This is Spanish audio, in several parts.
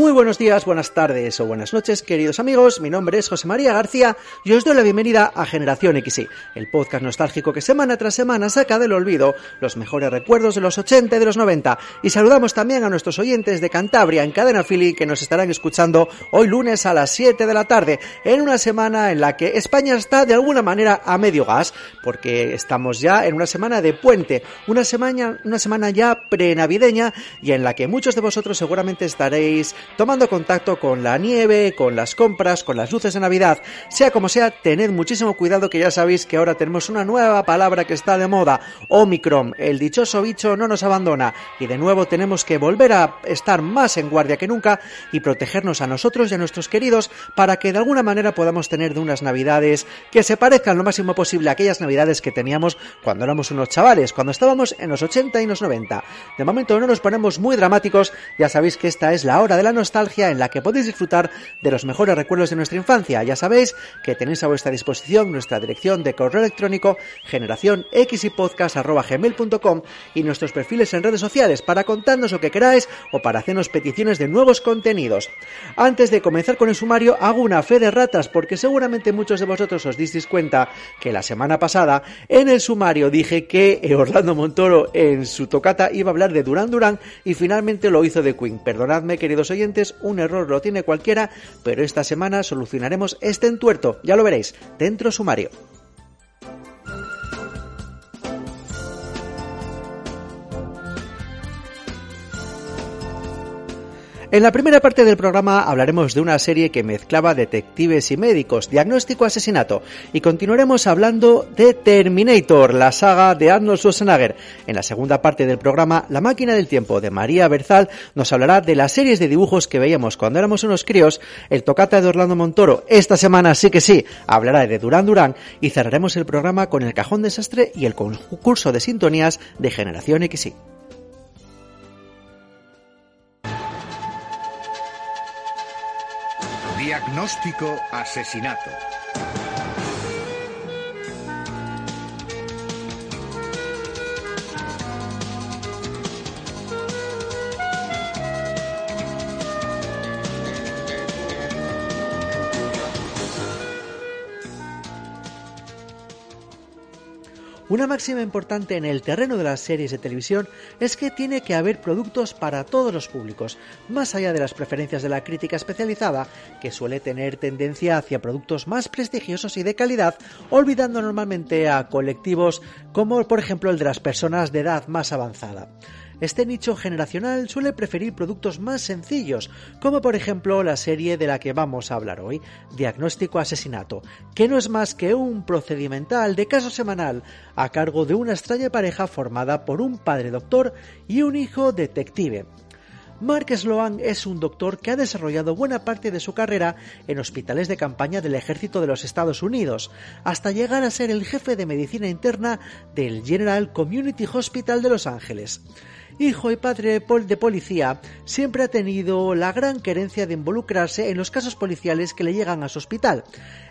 Muy buenos días, buenas tardes o buenas noches, queridos amigos. Mi nombre es José María García y os doy la bienvenida a Generación XY, el podcast nostálgico que semana tras semana saca del olvido los mejores recuerdos de los 80 y de los 90. Y saludamos también a nuestros oyentes de Cantabria en Cadena Philly que nos estarán escuchando hoy lunes a las 7 de la tarde, en una semana en la que España está de alguna manera a medio gas, porque estamos ya en una semana de puente, una semana, una semana ya prenavideña y en la que muchos de vosotros seguramente estaréis tomando contacto con la nieve, con las compras, con las luces de Navidad. Sea como sea, tened muchísimo cuidado que ya sabéis que ahora tenemos una nueva palabra que está de moda, Omicron. El dichoso bicho no nos abandona y de nuevo tenemos que volver a estar más en guardia que nunca y protegernos a nosotros y a nuestros queridos para que de alguna manera podamos tener de unas Navidades que se parezcan lo máximo posible a aquellas Navidades que teníamos cuando éramos unos chavales, cuando estábamos en los 80 y los 90. De momento no nos ponemos muy dramáticos, ya sabéis que esta es la hora de la nostalgia en la que podéis disfrutar de los mejores recuerdos de nuestra infancia. Ya sabéis que tenéis a vuestra disposición nuestra dirección de correo electrónico generación y nuestros perfiles en redes sociales para contarnos lo que queráis o para hacernos peticiones de nuevos contenidos. Antes de comenzar con el sumario, hago una fe de ratas porque seguramente muchos de vosotros os disteis cuenta que la semana pasada en el sumario dije que Orlando Montoro en su tocata iba a hablar de Durán Durán y finalmente lo hizo de Queen. Perdonadme, queridos oyentes, un error lo tiene cualquiera, pero esta semana solucionaremos este entuerto. Ya lo veréis, dentro sumario. En la primera parte del programa hablaremos de una serie que mezclaba detectives y médicos, diagnóstico asesinato, y continuaremos hablando de Terminator, la saga de Arnold Schwarzenegger. En la segunda parte del programa, La máquina del tiempo de María Berzal nos hablará de las series de dibujos que veíamos cuando éramos unos críos, el tocata de Orlando Montoro, esta semana sí que sí, hablará de Durán Durán, y cerraremos el programa con el cajón desastre y el concurso de sintonías de Generación XY. Diagnóstico asesinato. Una máxima importante en el terreno de las series de televisión es que tiene que haber productos para todos los públicos, más allá de las preferencias de la crítica especializada, que suele tener tendencia hacia productos más prestigiosos y de calidad, olvidando normalmente a colectivos como por ejemplo el de las personas de edad más avanzada. Este nicho generacional suele preferir productos más sencillos, como por ejemplo la serie de la que vamos a hablar hoy, Diagnóstico Asesinato, que no es más que un procedimental de caso semanal a cargo de una extraña pareja formada por un padre doctor y un hijo detective. Mark Sloan es un doctor que ha desarrollado buena parte de su carrera en hospitales de campaña del ejército de los Estados Unidos, hasta llegar a ser el jefe de medicina interna del General Community Hospital de Los Ángeles hijo y padre de, pol de policía, siempre ha tenido la gran querencia de involucrarse en los casos policiales que le llegan a su hospital,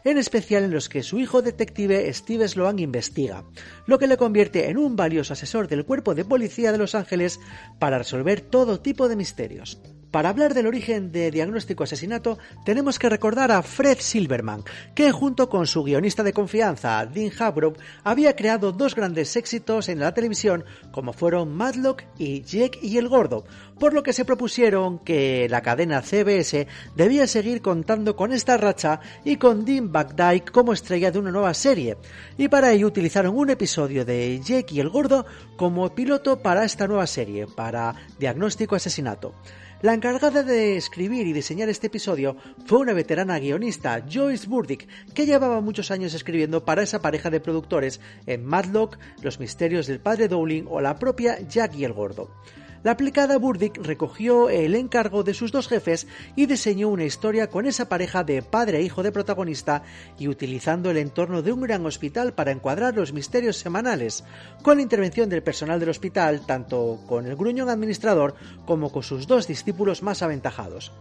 en especial en los que su hijo detective Steve Sloan investiga, lo que le convierte en un valioso asesor del cuerpo de policía de Los Ángeles para resolver todo tipo de misterios. Para hablar del origen de Diagnóstico Asesinato, tenemos que recordar a Fred Silverman, que junto con su guionista de confianza, Dean Habrop, había creado dos grandes éxitos en la televisión, como fueron Madlock y Jake y el Gordo, por lo que se propusieron que la cadena CBS debía seguir contando con esta racha y con Dean Dyke como estrella de una nueva serie, y para ello utilizaron un episodio de Jake y el Gordo como piloto para esta nueva serie, para Diagnóstico Asesinato. La encargada de escribir y diseñar este episodio fue una veterana guionista, Joyce Burdick, que llevaba muchos años escribiendo para esa pareja de productores en Madlock, Los misterios del padre Dowling o la propia Jack y el Gordo. La aplicada Burdick recogió el encargo de sus dos jefes y diseñó una historia con esa pareja de padre e hijo de protagonista y utilizando el entorno de un gran hospital para encuadrar los misterios semanales, con la intervención del personal del hospital tanto con el gruñón administrador como con sus dos discípulos más aventajados.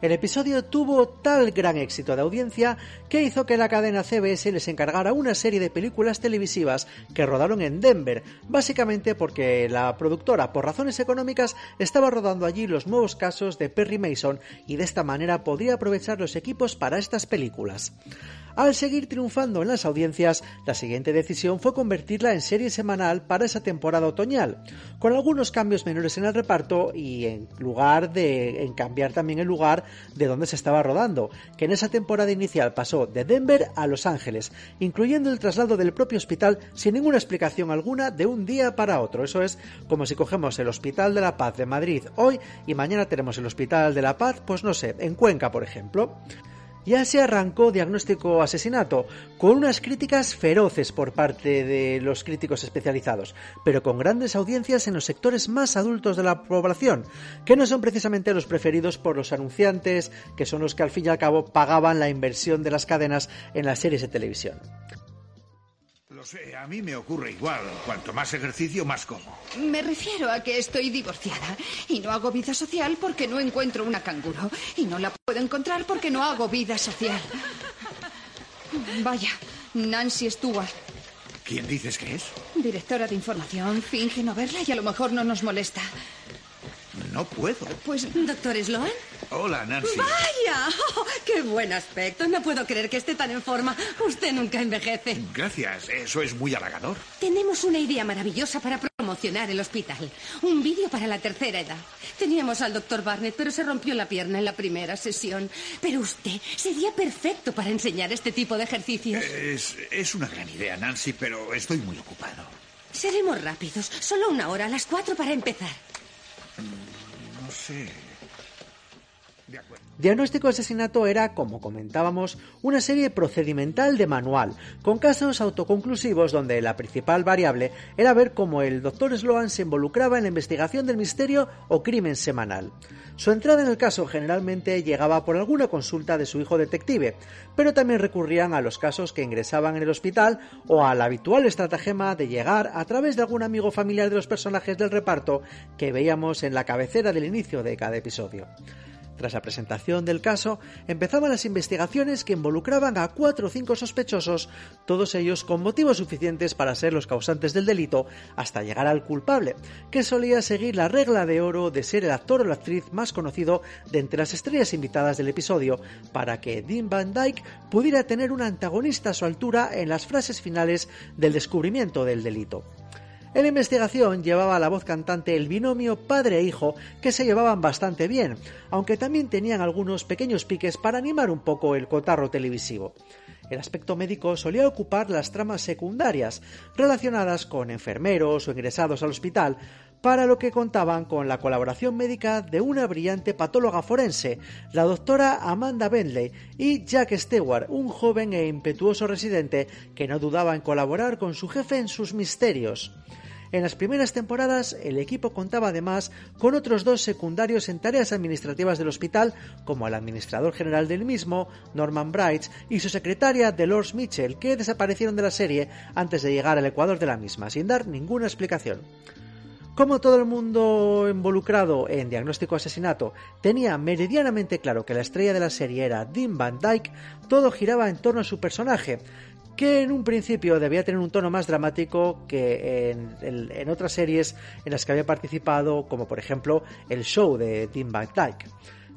El episodio tuvo tal gran éxito de audiencia que hizo que la cadena CBS les encargara una serie de películas televisivas que rodaron en Denver, básicamente porque la productora, por razones económicas, estaba rodando allí los nuevos casos de Perry Mason y de esta manera podría aprovechar los equipos para estas películas. Al seguir triunfando en las audiencias, la siguiente decisión fue convertirla en serie semanal para esa temporada otoñal, con algunos cambios menores en el reparto y en lugar de en cambiar también el lugar de donde se estaba rodando, que en esa temporada inicial pasó de Denver a Los Ángeles, incluyendo el traslado del propio hospital sin ninguna explicación alguna de un día para otro. Eso es como si cogemos el Hospital de la Paz de Madrid hoy y mañana tenemos el Hospital de la Paz, pues no sé, en Cuenca, por ejemplo ya se arrancó Diagnóstico Asesinato, con unas críticas feroces por parte de los críticos especializados, pero con grandes audiencias en los sectores más adultos de la población, que no son precisamente los preferidos por los anunciantes, que son los que al fin y al cabo pagaban la inversión de las cadenas en las series de televisión. Lo sé, a mí me ocurre igual. Cuanto más ejercicio, más como. Me refiero a que estoy divorciada y no hago vida social porque no encuentro una canguro. Y no la puedo encontrar porque no hago vida social. Vaya, Nancy Stewart, ¿Quién dices que es? directora de información, finge no verla y a lo mejor no nos molesta. No puedo. Pues, ¿Doctor Sloan? Hola, Nancy. ¡Vaya! ¡Oh, ¡Qué buen aspecto! No puedo creer que esté tan en forma. Usted nunca envejece. Gracias, eso es muy halagador. Tenemos una idea maravillosa para promocionar el hospital. Un vídeo para la tercera edad. Teníamos al doctor Barnett, pero se rompió la pierna en la primera sesión. Pero usted sería perfecto para enseñar este tipo de ejercicios. Es, es una gran idea, Nancy, pero estoy muy ocupado. Seremos rápidos. Solo una hora, a las cuatro para empezar. No sé. De acuerdo. Diagnóstico Asesinato era, como comentábamos, una serie procedimental de manual, con casos autoconclusivos donde la principal variable era ver cómo el Dr. Sloan se involucraba en la investigación del misterio o crimen semanal. Su entrada en el caso generalmente llegaba por alguna consulta de su hijo detective, pero también recurrían a los casos que ingresaban en el hospital o al habitual estratagema de llegar a través de algún amigo familiar de los personajes del reparto que veíamos en la cabecera del inicio de cada episodio. Tras la presentación del caso, empezaban las investigaciones que involucraban a cuatro o cinco sospechosos, todos ellos con motivos suficientes para ser los causantes del delito, hasta llegar al culpable, que solía seguir la regla de oro de ser el actor o la actriz más conocido de entre las estrellas invitadas del episodio, para que Dean Van Dyke pudiera tener un antagonista a su altura en las frases finales del descubrimiento del delito. En la investigación llevaba la voz cantante el binomio padre e hijo que se llevaban bastante bien, aunque también tenían algunos pequeños piques para animar un poco el cotarro televisivo. El aspecto médico solía ocupar las tramas secundarias, relacionadas con enfermeros o ingresados al hospital, para lo que contaban con la colaboración médica de una brillante patóloga forense, la doctora Amanda Bentley, y Jack Stewart, un joven e impetuoso residente que no dudaba en colaborar con su jefe en sus misterios. En las primeras temporadas, el equipo contaba además con otros dos secundarios en tareas administrativas del hospital, como el administrador general del mismo, Norman Bright, y su secretaria, Dolores Mitchell, que desaparecieron de la serie antes de llegar al Ecuador de la misma, sin dar ninguna explicación. Como todo el mundo involucrado en Diagnóstico Asesinato tenía meridianamente claro que la estrella de la serie era Dean Van Dyke, todo giraba en torno a su personaje, que en un principio debía tener un tono más dramático que en, en- otras series en las que había participado, como por ejemplo el show de Tim Van Dyke.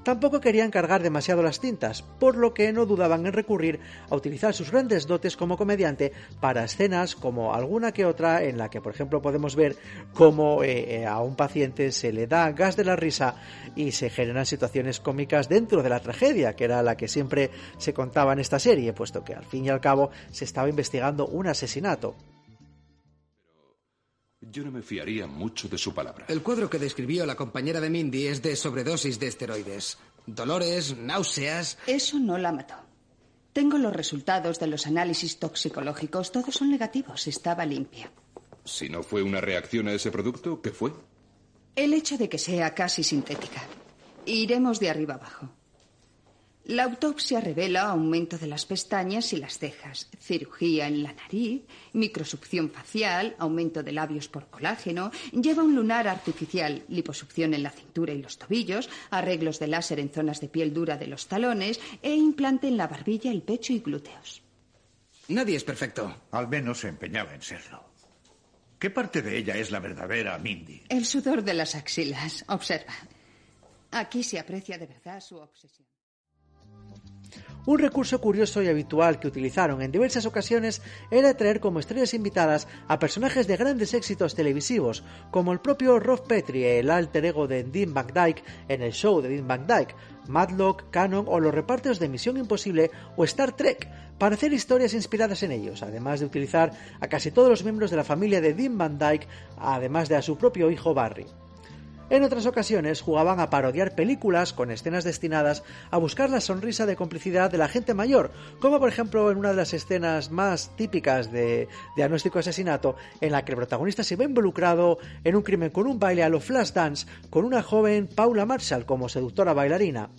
Tampoco querían cargar demasiado las tintas, por lo que no dudaban en recurrir a utilizar sus grandes dotes como comediante para escenas como alguna que otra en la que, por ejemplo, podemos ver cómo eh, eh, a un paciente se le da gas de la risa y se generan situaciones cómicas dentro de la tragedia, que era la que siempre se contaba en esta serie, puesto que al fin y al cabo se estaba investigando un asesinato. Yo no me fiaría mucho de su palabra. El cuadro que describió la compañera de Mindy es de sobredosis de esteroides. Dolores, náuseas. Eso no la mató. Tengo los resultados de los análisis toxicológicos. Todos son negativos. Estaba limpia. Si no fue una reacción a ese producto, ¿qué fue? El hecho de que sea casi sintética. Iremos de arriba abajo. La autopsia revela aumento de las pestañas y las cejas, cirugía en la nariz, microsucción facial, aumento de labios por colágeno, lleva un lunar artificial, liposucción en la cintura y los tobillos, arreglos de láser en zonas de piel dura de los talones e implante en la barbilla, el pecho y glúteos. Nadie es perfecto. Al menos se empeñaba en serlo. ¿Qué parte de ella es la verdadera Mindy? El sudor de las axilas. Observa. Aquí se aprecia de verdad su obsesión. Un recurso curioso y habitual que utilizaron en diversas ocasiones era traer como estrellas invitadas a personajes de grandes éxitos televisivos, como el propio Rob Petrie, el alter ego de Dean Van Dyke en el show de Dean Van Dyke, Matlock, Canon o los repartos de Misión Imposible o Star Trek, para hacer historias inspiradas en ellos, además de utilizar a casi todos los miembros de la familia de Dean Van Dyke, además de a su propio hijo Barry. En otras ocasiones jugaban a parodiar películas con escenas destinadas a buscar la sonrisa de complicidad de la gente mayor, como por ejemplo en una de las escenas más típicas de Diagnóstico Asesinato, en la que el protagonista se ve involucrado en un crimen con un baile a lo Flashdance con una joven Paula Marshall como seductora bailarina.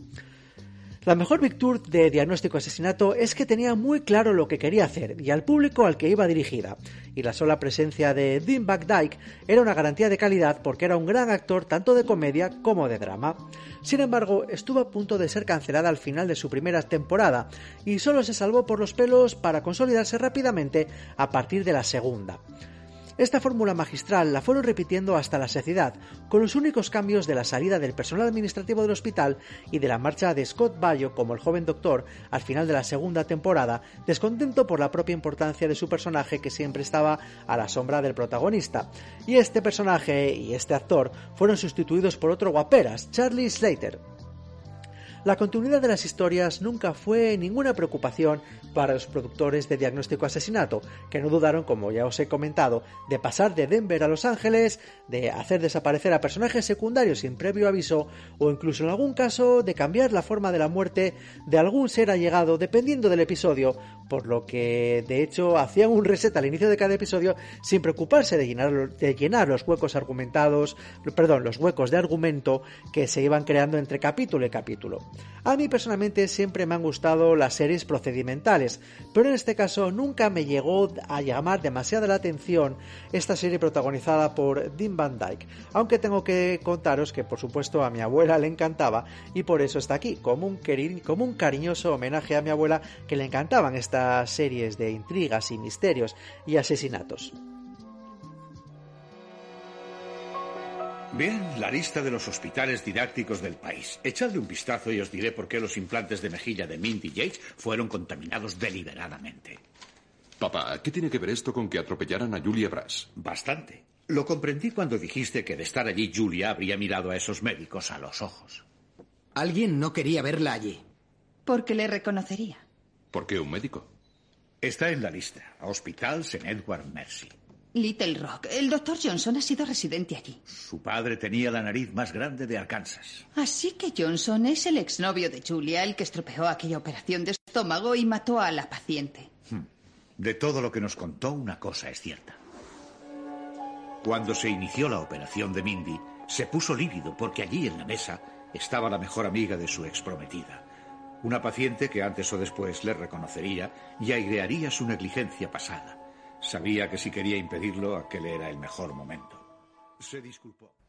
La mejor virtud de Diagnóstico Asesinato es que tenía muy claro lo que quería hacer y al público al que iba dirigida, y la sola presencia de Dean Dyke era una garantía de calidad porque era un gran actor tanto de comedia como de drama. Sin embargo, estuvo a punto de ser cancelada al final de su primera temporada y solo se salvó por los pelos para consolidarse rápidamente a partir de la segunda. Esta fórmula magistral la fueron repitiendo hasta la saciedad, con los únicos cambios de la salida del personal administrativo del hospital y de la marcha de Scott Bayo como el joven doctor al final de la segunda temporada, descontento por la propia importancia de su personaje que siempre estaba a la sombra del protagonista. Y este personaje y este actor fueron sustituidos por otro guaperas, Charlie Slater. La continuidad de las historias nunca fue ninguna preocupación para los productores de Diagnóstico Asesinato, que no dudaron, como ya os he comentado, de pasar de Denver a Los Ángeles, de hacer desaparecer a personajes secundarios sin previo aviso, o incluso en algún caso de cambiar la forma de la muerte de algún ser allegado dependiendo del episodio, por lo que de hecho hacían un reset al inicio de cada episodio sin preocuparse de llenar, los huecos argumentados, perdón, los huecos de argumento que se iban creando entre capítulo y capítulo. A mí personalmente siempre me han gustado las series procedimentales, pero en este caso nunca me llegó a llamar demasiada la atención esta serie protagonizada por Dean Van Dyke, aunque tengo que contaros que por supuesto a mi abuela le encantaba y por eso está aquí, como un, como un cariñoso homenaje a mi abuela que le encantaban estas series de intrigas y misterios y asesinatos. Bien, la lista de los hospitales didácticos del país. Echadle un vistazo y os diré por qué los implantes de mejilla de Mindy Yates fueron contaminados deliberadamente. Papá, ¿qué tiene que ver esto con que atropellaran a Julia Brass? Bastante. Lo comprendí cuando dijiste que de estar allí Julia habría mirado a esos médicos a los ojos. Alguien no quería verla allí. Porque le reconocería. ¿Por qué un médico? Está en la lista. Hospital St. Edward Mercy. Little Rock. El doctor Johnson ha sido residente allí. Su padre tenía la nariz más grande de Arkansas. Así que Johnson es el exnovio de Julia, el que estropeó aquella operación de estómago y mató a la paciente. De todo lo que nos contó, una cosa es cierta. Cuando se inició la operación de Mindy, se puso lívido porque allí en la mesa estaba la mejor amiga de su exprometida. Una paciente que antes o después le reconocería y airearía su negligencia pasada. Sabía que si quería impedirlo, aquel era el mejor momento. Se disculpó.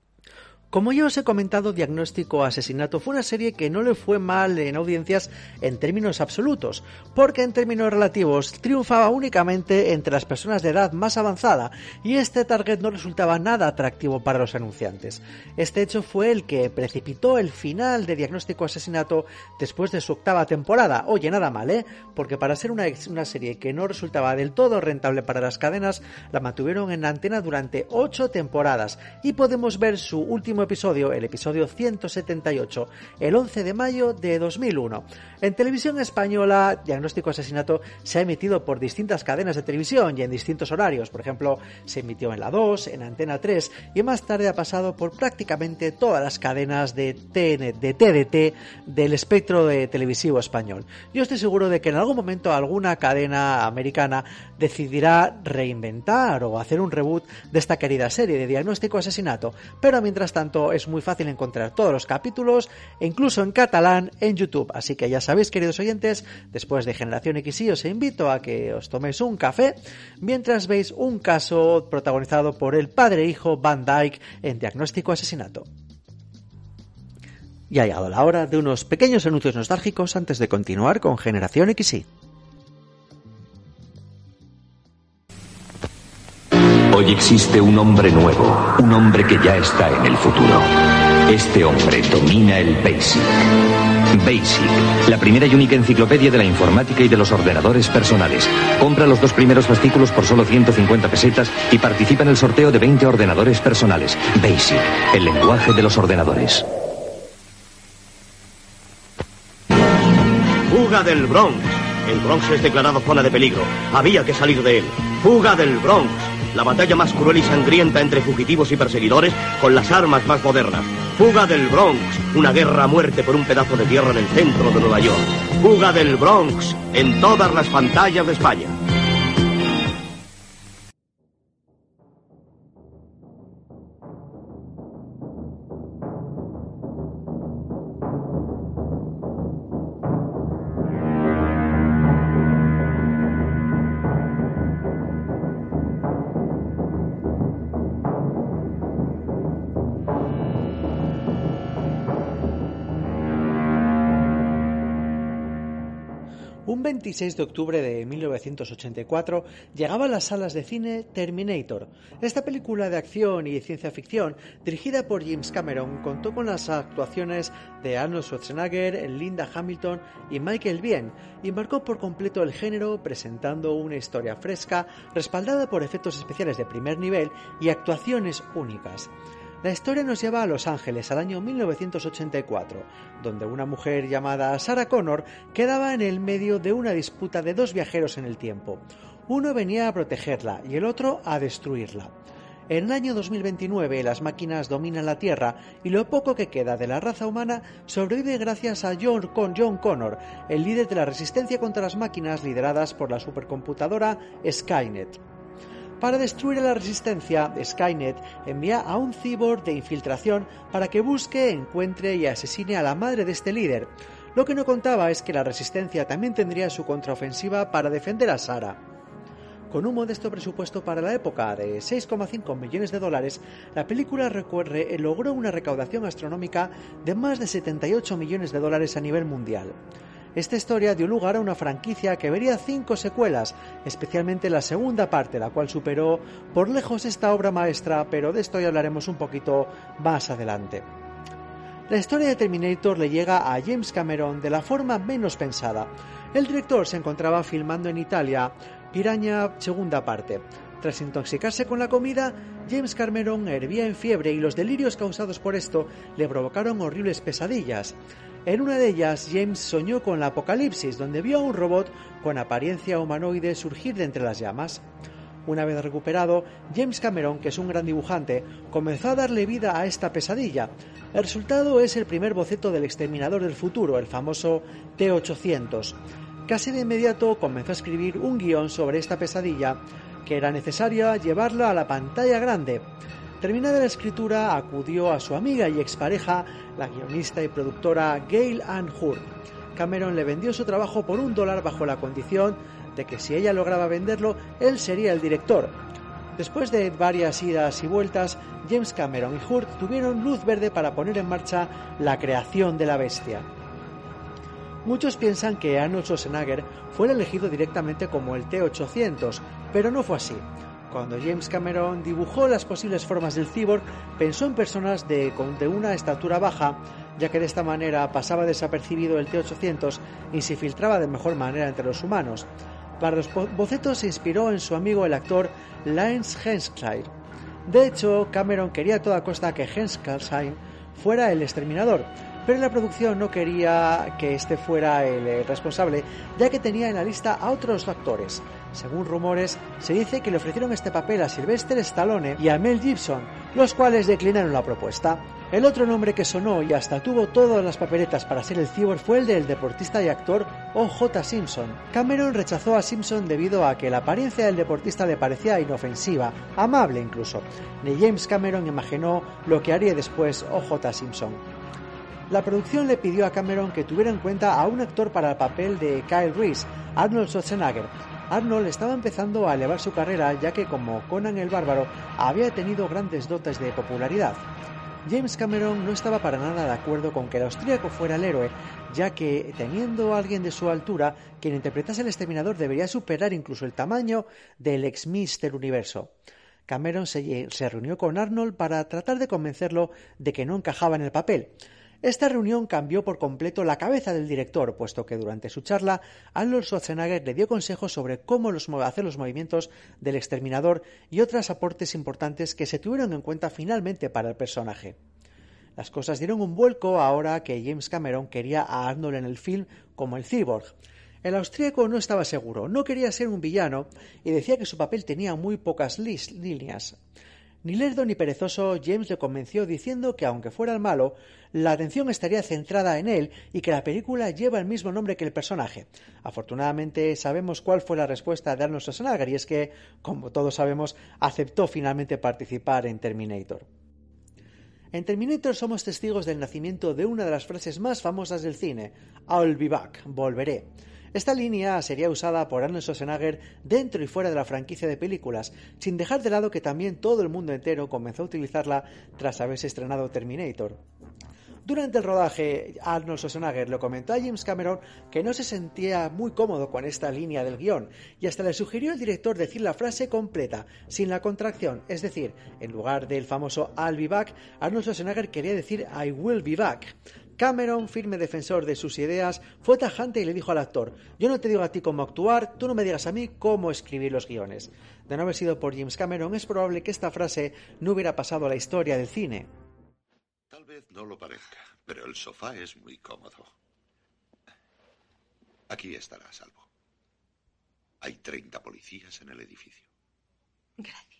Como ya os he comentado, Diagnóstico Asesinato fue una serie que no le fue mal en audiencias en términos absolutos, porque en términos relativos triunfaba únicamente entre las personas de edad más avanzada y este target no resultaba nada atractivo para los anunciantes. Este hecho fue el que precipitó el final de Diagnóstico Asesinato después de su octava temporada. Oye, nada mal, ¿eh? Porque para ser una, serie que no resultaba del todo rentable para las cadenas, la mantuvieron en antena durante ocho temporadas y podemos ver su último episodio, el episodio 178, el 11 de mayo de 2001. En televisión española, Diagnóstico Asesinato se ha emitido por distintas cadenas de televisión y en distintos horarios. Por ejemplo, se emitió en la 2, en Antena 3 y más tarde ha pasado por prácticamente todas las cadenas de, TN, de TDT del espectro de televisivo español. Yo estoy seguro de que en algún momento alguna cadena americana decidirá reinventar o hacer un reboot de esta querida serie de Diagnóstico Asesinato, pero mientras tanto es muy fácil encontrar todos los capítulos e incluso en catalán en YouTube, así que ya sabéis queridos oyentes, después de Generación XY os invito a que os toméis un café mientras veis un caso protagonizado por el padre e Van Dyke en Diagnóstico Asesinato. Y ha llegado la hora de unos pequeños anuncios nostálgicos antes de continuar con Generación XY. Hoy existe un hombre nuevo, un hombre que ya está en el futuro. Este hombre domina el BASIC. BASIC, la primera y única enciclopedia de la informática y de los ordenadores personales. Compra los dos primeros fascículos por solo 150 pesetas y participa en el sorteo de 20 ordenadores personales. BASIC, el lenguaje de los ordenadores. Fuga del Bronx. El Bronx es declarado zona de peligro. Había que salir de él. Fuga del Bronx. La batalla más cruel y sangrienta entre fugitivos y perseguidores con las armas más modernas. Fuga del Bronx. Una guerra a muerte por un pedazo de tierra en el centro de Nueva York. Fuga del Bronx. En todas las pantallas de España. 26 de octubre de 1984 llegaba a las salas de cine Terminator. Esta película de acción y ciencia ficción, dirigida por James Cameron, contó con las actuaciones de Arnold Schwarzenegger, Linda Hamilton y Michael Biehn, y marcó por completo el género presentando una historia fresca, respaldada por efectos especiales de primer nivel y actuaciones únicas. La historia nos lleva a Los Ángeles al año 1984, donde una mujer llamada Sarah Connor quedaba en el medio de una disputa de dos viajeros en el tiempo. Uno venía a protegerla y el otro a destruirla. En el año 2029 las máquinas dominan la Tierra y lo poco que queda de la raza humana sobrevive gracias a John, Con John Connor, el líder de la resistencia contra las máquinas lideradas por la supercomputadora Skynet. Para destruir a la resistencia, Skynet envía a un cyborg de infiltración para que busque, encuentre y asesine a la madre de este líder. Lo que no contaba es que la resistencia también tendría su contraofensiva para defender a Sara. Con un modesto presupuesto para la época de 6,5 millones de dólares, la película recorre, logró una recaudación astronómica de más de 78 millones de dólares a nivel mundial. Esta historia dio lugar a una franquicia que vería cinco secuelas, especialmente la segunda parte, la cual superó por lejos esta obra maestra, pero de esto ya hablaremos un poquito más adelante. La historia de Terminator le llega a James Cameron de la forma menos pensada. El director se encontraba filmando en Italia Piraña segunda parte. Tras intoxicarse con la comida, James Cameron hervía en fiebre y los delirios causados por esto le provocaron horribles pesadillas. En una de ellas, James soñó con la apocalipsis, donde vio a un robot con apariencia humanoide surgir de entre las llamas. Una vez recuperado, James Cameron, que es un gran dibujante, comenzó a darle vida a esta pesadilla. El resultado es el primer boceto del exterminador del futuro, el famoso T-800. Casi de inmediato comenzó a escribir un guion sobre esta pesadilla, que era necesaria llevarla a la pantalla grande. Terminada la escritura, acudió a su amiga y expareja, la guionista y productora Gail Ann Hurd. Cameron le vendió su trabajo por un dólar bajo la condición de que si ella lograba venderlo, él sería el director. Después de varias idas y vueltas, James Cameron y Hurt tuvieron luz verde para poner en marcha la creación de la bestia. Muchos piensan que Arnold Schwarzenegger fue elegido directamente como el T-800, pero no fue así. Cuando James Cameron dibujó las posibles formas del cyborg, pensó en personas de, una estatura baja, ya que de esta manera pasaba desapercibido el T-800 y se filtraba de mejor manera entre los humanos. Para los bocetos se inspiró en su amigo el actor Lance Hensklein. De hecho, Cameron quería a toda costa que Hensklein fuera el exterminador, pero la producción no quería que este fuera el responsable, ya que tenía en la lista a otros actores. Según rumores, se dice que le ofrecieron este papel a Sylvester Stallone y a Mel Gibson, los cuales declinaron la propuesta. El otro nombre que sonó y hasta tuvo todas las papeletas para ser el cyborg fue el del deportista y actor O.J. Simpson. Cameron rechazó a Simpson debido a que la apariencia del deportista le parecía inofensiva, amable incluso. Ni James Cameron imaginó lo que haría después O.J. Simpson. La producción le pidió a Cameron que tuviera en cuenta a un actor para el papel de Kyle Reese, Arnold Schwarzenegger, Arnold estaba empezando a elevar su carrera ya que como Conan el Bárbaro había tenido grandes dotes de popularidad. James Cameron no estaba para nada de acuerdo con que el austríaco fuera el héroe, ya que, teniendo a alguien de su altura, quien interpretase el exterminador debería superar incluso el tamaño del ex Mister Universo. Cameron se, se reunió con Arnold para tratar de convencerlo de que no encajaba en el papel. Esta reunión cambió por completo la cabeza del director, puesto que durante su charla Arnold Schwarzenegger le dio consejos sobre cómo hacer los movimientos del exterminador y otros aportes importantes que se tuvieron en cuenta finalmente para el personaje. Las cosas dieron un vuelco ahora que James Cameron quería a Arnold en el film como el cyborg. El austríaco no estaba seguro, no quería ser un villano y decía que su papel tenía muy pocas líneas. Ni lerdo ni perezoso, James le convenció diciendo que aunque fuera el malo, la atención estaría centrada en él y que la película lleva el mismo nombre que el personaje. Afortunadamente sabemos cuál fue la respuesta de Arnold Schwarzenegger y es que, como todos sabemos, aceptó finalmente participar en Terminator. En Terminator somos testigos del nacimiento de una de las frases más famosas del cine, I'll be back, volveré. Esta línea sería usada por Arnold Schwarzenegger dentro y fuera de la franquicia de películas, sin dejar de lado que también todo el mundo entero comenzó a utilizarla tras haberse estrenado Terminator. Durante el rodaje, Arnold Schwarzenegger lo comentó a James Cameron que no se sentía muy cómodo con esta línea del guion y hasta le sugirió al director decir la frase completa, sin la contracción, es decir, en lugar del famoso I'll be back, Arnold Schwarzenegger quería decir I will be back. Cameron, firme defensor de sus ideas, fue tajante y le dijo al actor, yo no te digo a ti cómo actuar, tú no me digas a mí cómo escribir los guiones. De no haber sido por James Cameron, es probable que esta frase no hubiera pasado a la historia del cine. Tal vez no lo parezca, pero el sofá es muy cómodo. Aquí estará a salvo. Hay 30 policías en el edificio. Gracias.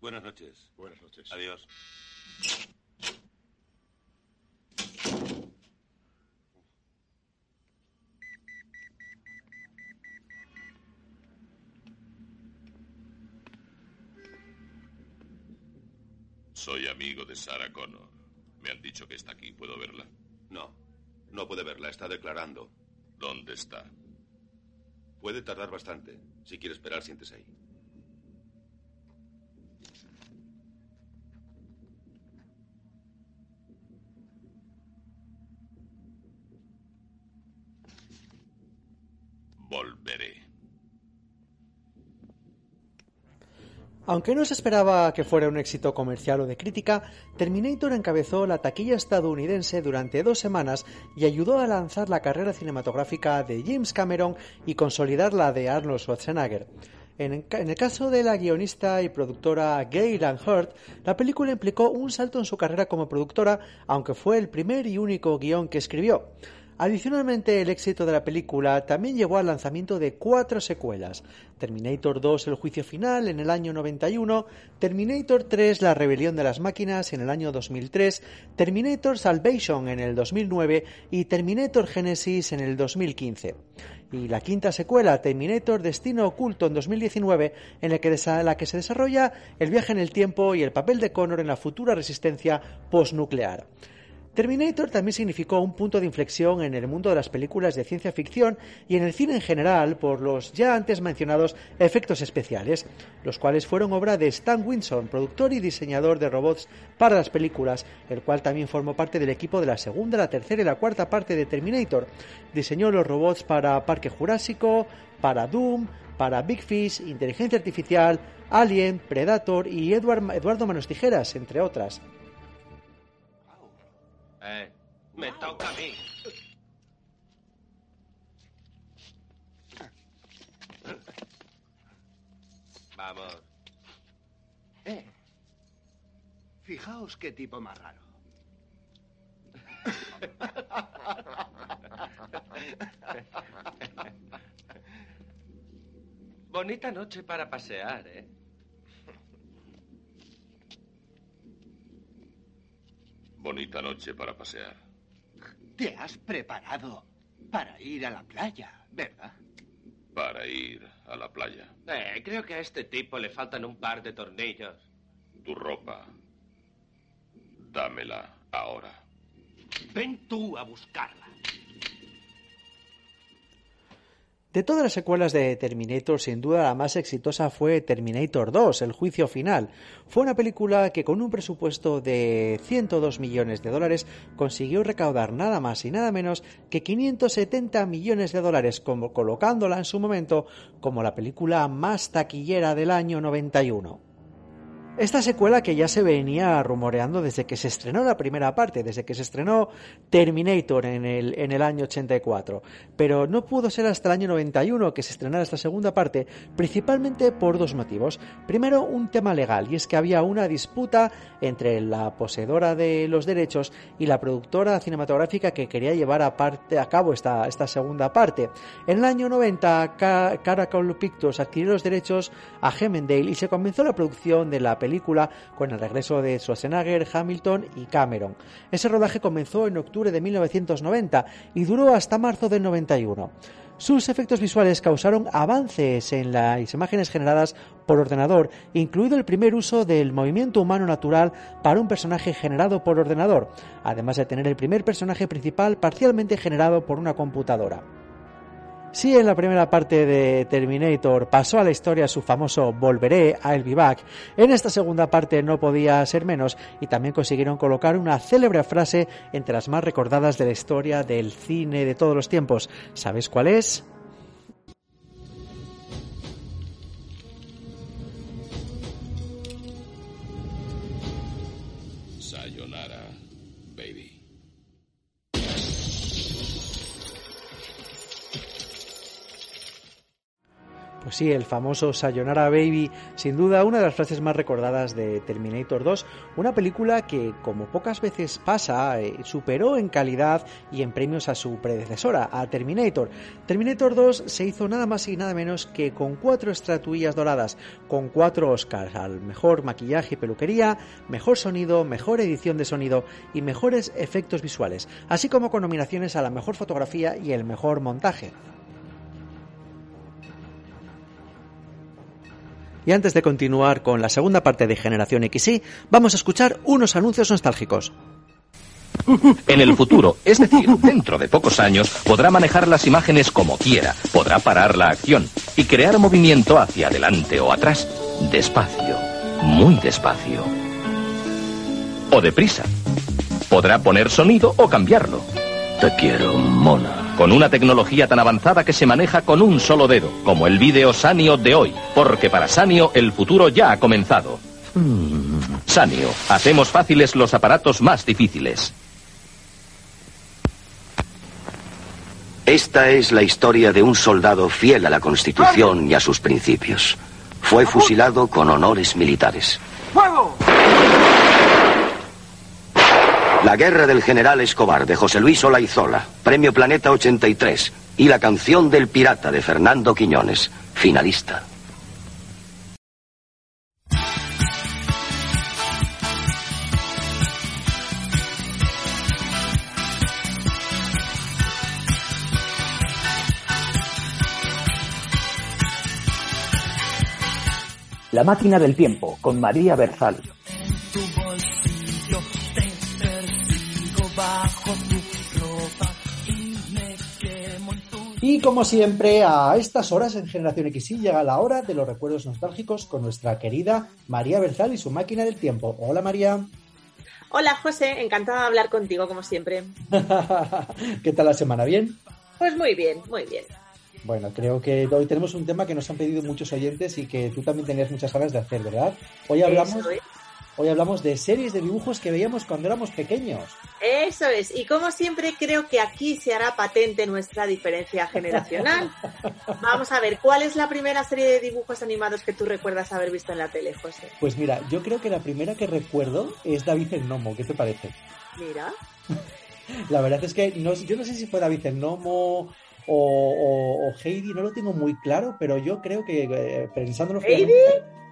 Buenas noches. Buenas noches. Adiós. Soy amigo de Sarah Connor. Me han dicho que está aquí. ¿Puedo verla? No, no puede verla. Está declarando. ¿Dónde está? Puede tardar bastante. Si quiere esperar, siéntese ahí. Volveré. Aunque no se esperaba que fuera un éxito comercial o de crítica, Terminator encabezó la taquilla estadounidense durante dos semanas y ayudó a lanzar la carrera cinematográfica de James Cameron y consolidar la de Arnold Schwarzenegger. En el caso de la guionista y productora Gail Hurt, la película implicó un salto en su carrera como productora, aunque fue el primer y único guion que escribió. Adicionalmente, el éxito de la película también llevó al lanzamiento de cuatro secuelas. Terminator 2 El juicio final en el año 91, Terminator 3 La rebelión de las máquinas en el año 2003, Terminator Salvation en el 2009 y Terminator Genesis en el 2015. Y la quinta secuela, Terminator Destino Oculto en 2019, en la que, la que se desarrolla el viaje en el tiempo y el papel de Connor en la futura resistencia postnuclear. Terminator también significó un punto de inflexión en el mundo de las películas de ciencia ficción y en el cine en general por los ya antes mencionados efectos especiales, los cuales fueron obra de Stan Winston, productor y diseñador de robots para las películas, el cual también formó parte del equipo de la segunda, la tercera y la cuarta parte de Terminator. Diseñó los robots para Parque Jurásico, para Doom, para Big Fish, Inteligencia Artificial, Alien, Predator y Eduardo Manos Tijeras, entre otras. Eh, me toca a mí. Vamos. Eh. Fijaos qué tipo más raro. Bonita noche para pasear, ¿eh? Bonita noche para pasear. Te has preparado para ir a la playa, ¿verdad? Para ir a la playa. Eh, creo que a este tipo le faltan un par de tornillos. Tu ropa. Dámela ahora. Ven tú a buscarla. De todas las secuelas de Terminator, sin duda la más exitosa fue Terminator 2, El juicio final. Fue una película que con un presupuesto de 102 millones de dólares consiguió recaudar nada más y nada menos que 570 millones de dólares, como colocándola en su momento como la película más taquillera del año 91. Esta secuela que ya se venía rumoreando desde que se estrenó la primera parte, desde que se estrenó Terminator en el, en el año 84, pero no pudo ser hasta el año 91 que se estrenara esta segunda parte, principalmente por dos motivos. Primero, un tema legal, y es que había una disputa entre la poseedora de los derechos y la productora cinematográfica que quería llevar a, parte, a cabo esta, esta segunda parte. En el año 90, Caracol Pictures adquirió los derechos a Hemendale y se comenzó la producción de la película con el regreso de Schwarzenegger, Hamilton y Cameron. Ese rodaje comenzó en octubre de 1990 y duró hasta marzo del 91. Sus efectos visuales causaron avances en las imágenes generadas por ordenador, incluido el primer uso del movimiento humano natural para un personaje generado por ordenador, además de tener el primer personaje principal parcialmente generado por una computadora. Si en la primera parte de Terminator pasó a la historia su famoso Volveré, I'll be back, en esta segunda parte no podía ser menos y también consiguieron colocar una célebre frase entre las más recordadas de la historia del cine de todos los tiempos. ¿Sabes cuál es? Pues sí, el famoso Sayonara Baby, sin duda una de las frases más recordadas de Terminator 2, una película que, como pocas veces pasa, eh, superó en calidad y en premios a su predecesora, a Terminator. Terminator 2 se hizo nada más y nada menos que con cuatro estatuillas doradas, con cuatro Oscars al mejor maquillaje y peluquería, mejor sonido, mejor edición de sonido y mejores efectos visuales, así como con nominaciones a la mejor fotografía y el mejor montaje. Y antes de continuar con la segunda parte de Generación XY, vamos a escuchar unos anuncios nostálgicos. En el futuro, es decir, dentro de pocos años, podrá manejar las imágenes como quiera, podrá parar la acción y crear movimiento hacia adelante o atrás, despacio, muy despacio. O deprisa. Podrá poner sonido o cambiarlo. Te quiero, mona con una tecnología tan avanzada que se maneja con un solo dedo, como el vídeo Sanio de hoy, porque para Sanio el futuro ya ha comenzado. Sanio, hacemos fáciles los aparatos más difíciles. Esta es la historia de un soldado fiel a la Constitución y a sus principios. Fue fusilado con honores militares. ¡Fuego! La guerra del general Escobar de José Luis Olaizola, Premio Planeta 83, y La canción del pirata de Fernando Quiñones, finalista. La máquina del tiempo con María Berzal. Bajo tu ropa y me quemo en tu Y como siempre, a estas horas en Generación XY llega la hora de los recuerdos nostálgicos con nuestra querida María Berzal y su máquina del tiempo. Hola María. Hola José, encantada de hablar contigo como siempre. ¿Qué tal la semana? ¿Bien? Pues muy bien, muy bien. Bueno, creo que hoy tenemos un tema que nos han pedido muchos oyentes y que tú también tenías muchas ganas de hacer, ¿verdad? Hoy hablamos, Eso es. Hoy hablamos de series de dibujos que veíamos cuando éramos pequeños. Eso es, y como siempre creo que aquí se hará patente nuestra diferencia generacional. Vamos a ver, ¿cuál es la primera serie de dibujos animados que tú recuerdas haber visto en la tele, José? Pues mira, yo creo que la primera que recuerdo es David el Nomo. ¿Qué te parece? Mira, La verdad es que no, yo no sé si fue David el Nomo o, o- o Heidi, no lo tengo muy claro, pero yo creo que eh, pensándolo ¿Heidi?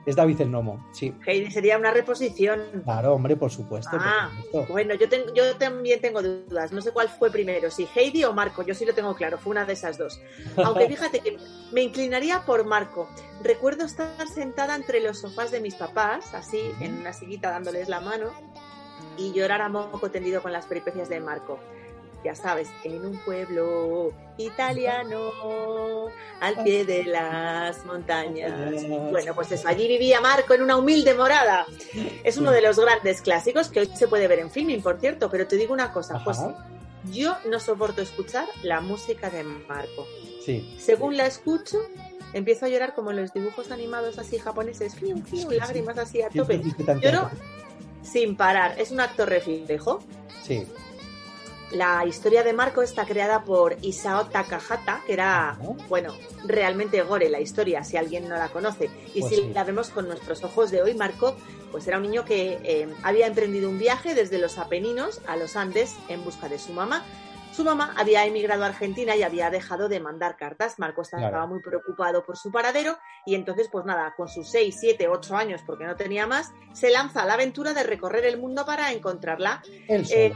Es David el Nomo. Sí, Heidi sería una reposición. claro, hombre, por supuesto. por Ah, supuesto. bueno, yo, tengo, yo también tengo dudas. No sé cuál fue primero, si Heidi o Marco. Yo sí lo tengo claro, fue una de esas dos. Aunque fíjate que me inclinaría por Marco. Recuerdo estar sentada entre los sofás de mis papás, así, en una sillita dándoles la mano, y llorar a moco tendido con las peripecias de Marco. Ya sabes, en un pueblo italiano, al pie de las montañas. Bueno, pues eso, allí vivía Marco en una humilde morada. Es uno de los grandes clásicos que hoy se puede ver en filming, por cierto, pero te digo una cosa, José. Yo no soporto escuchar la música de Marco. Sí. Según la escucho, empiezo a llorar como en los dibujos animados así japoneses, fiu, fiu, lágrimas así a tope. Lloro sin parar. Es un acto reflejo. Sí. La historia de Marco está creada por Isao Takahata, que era, bueno, realmente gore la historia, si alguien no la conoce. Y Pues si sí. la vemos con nuestros ojos de hoy, Marco, pues era un niño que eh, había emprendido un viaje desde los Apeninos a los Andes en busca de su mamá. Su mamá había emigrado a Argentina y había dejado de mandar cartas. Marco estaba Claro. muy preocupado por su paradero y entonces, pues nada, con sus 6, 7, 8 años, porque no tenía más, se lanza a la aventura de recorrer el mundo para encontrarla. Él solo. Eh,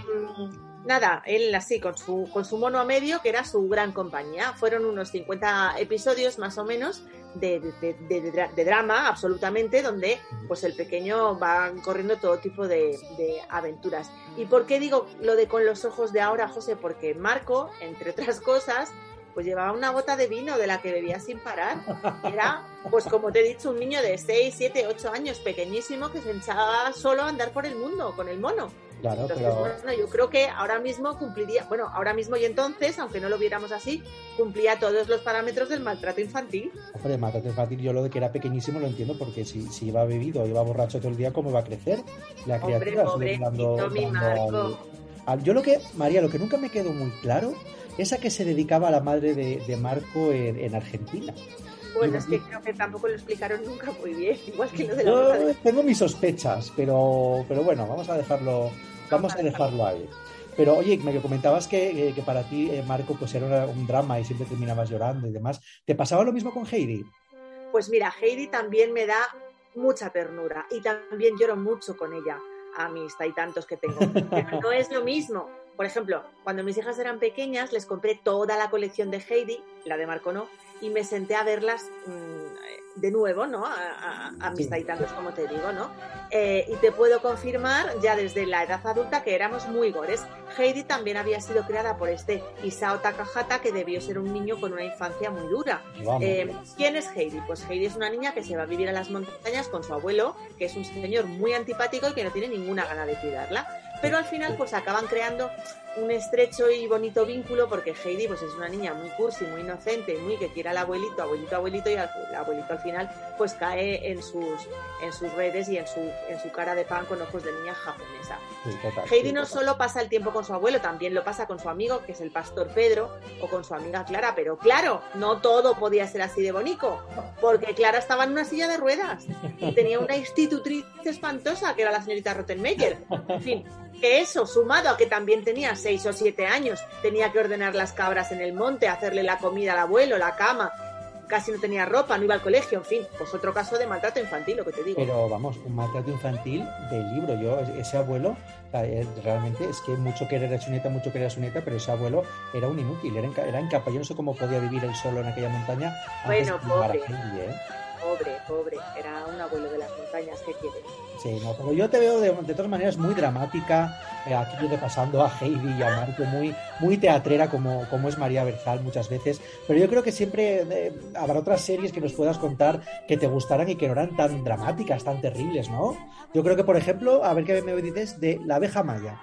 nada, él así, con su, con su mono a medio, que era su gran compañía. Fueron unos 50 episodios más o menos de, de- de- de dra- de drama, absolutamente, donde pues el pequeño va corriendo todo tipo de, de aventuras. ¿Y por qué digo lo de con los ojos de ahora, José? Porque Marco, entre otras cosas, pues llevaba una bota de vino de la que bebía sin parar. Era, pues como te he dicho, un niño de 6, 7, 8 años, pequeñísimo, que se echaba solo a andar por el mundo con el mono. Claro, Entonces, pero bueno, yo creo que ahora mismo cumpliría, bueno, ahora mismo y entonces, aunque no lo viéramos así, cumplía todos los parámetros del maltrato infantil. Hombre, mátate fácil, yo lo de que era pequeñísimo lo entiendo porque si, si iba bebido o iba borracho todo el día, ¿cómo va a crecer la Hombre, criatura? Pobrecito, dando- mi dando Marco. al- al- yo lo que, María, lo que nunca me quedó muy claro es a que se dedicaba la madre de, de Marco en, en Argentina. Bueno, es que creo que tampoco lo explicaron nunca muy bien, igual que lo de la Yo tengo mis sospechas, pero, pero bueno, vamos a dejarlo, vamos a dejarlo ahí. Pero oye, me comentabas que, eh, que para ti, eh, Marco, pues era un drama y siempre terminabas llorando y demás. ¿Te pasaba lo mismo con Heidi? Pues mira, Heidi también me da mucha ternura y también lloro mucho con ella, a mis y tantos que tengo. Pero no es lo mismo. Por ejemplo, cuando mis hijas eran pequeñas, les compré toda la colección de Heidi, la de Marco no, y me senté a verlas mm, de nuevo, ¿no? A, a- a mis Sí. y tantos, como te digo, ¿no? Eh, y te puedo confirmar ya desde la edad adulta que éramos muy gores. Heidi también había sido creada por este Isao Takahata, que debió ser un niño con una infancia muy dura. Eh, ¿Quién es Heidi? Pues Heidi es una niña que se va a vivir a las montañas con su abuelo, que es un señor muy antipático y que no tiene ninguna gana de cuidarla. Pero al final pues acaban creando un estrecho y bonito vínculo porque Heidi pues es una niña muy cursi, muy inocente, muy que quiere al abuelito, abuelito, abuelito y al, el abuelito al final pues cae en sus, en sus redes y en su, en su cara de pan con ojos de niña japonesa. Sí, total, Heidi sí, no solo pasa el tiempo con su abuelo, también lo pasa con su amigo, que es el pastor Pedro, o con su amiga Clara, pero claro, no todo podía ser así de bonito, porque Clara estaba en una silla de ruedas y tenía una institutriz espantosa, que era la señorita Rottenmeier. En fin, que eso, sumado a que también tenía seis o siete años, tenía que ordenar las cabras en el monte, hacerle la comida al abuelo, la cama, casi no tenía ropa, no iba al colegio, en fin, pues otro caso de maltrato infantil, lo que te digo. Pero vamos, un maltrato infantil del libro. Yo, ese abuelo, eh, realmente es que mucho querer a su nieta, mucho querer a su nieta, pero ese abuelo era un inútil, era, era incapaz. Yo no sé cómo podía vivir él solo en aquella montaña. Bueno, pobre. ¿eh? Pobre, pobre, era un abuelo de las montañas. arañas que quieren. No, pero yo te veo de, de todas maneras muy dramática, eh, aquí yo pasando a Heidi y a Marco, muy, muy teatrera como, como es María Berzal muchas veces, pero yo creo que siempre eh, habrá otras series que nos puedas contar que te gustaran y que no eran tan dramáticas, tan terribles, ¿no? Yo creo que, por ejemplo, a ver qué me dices de La abeja maya.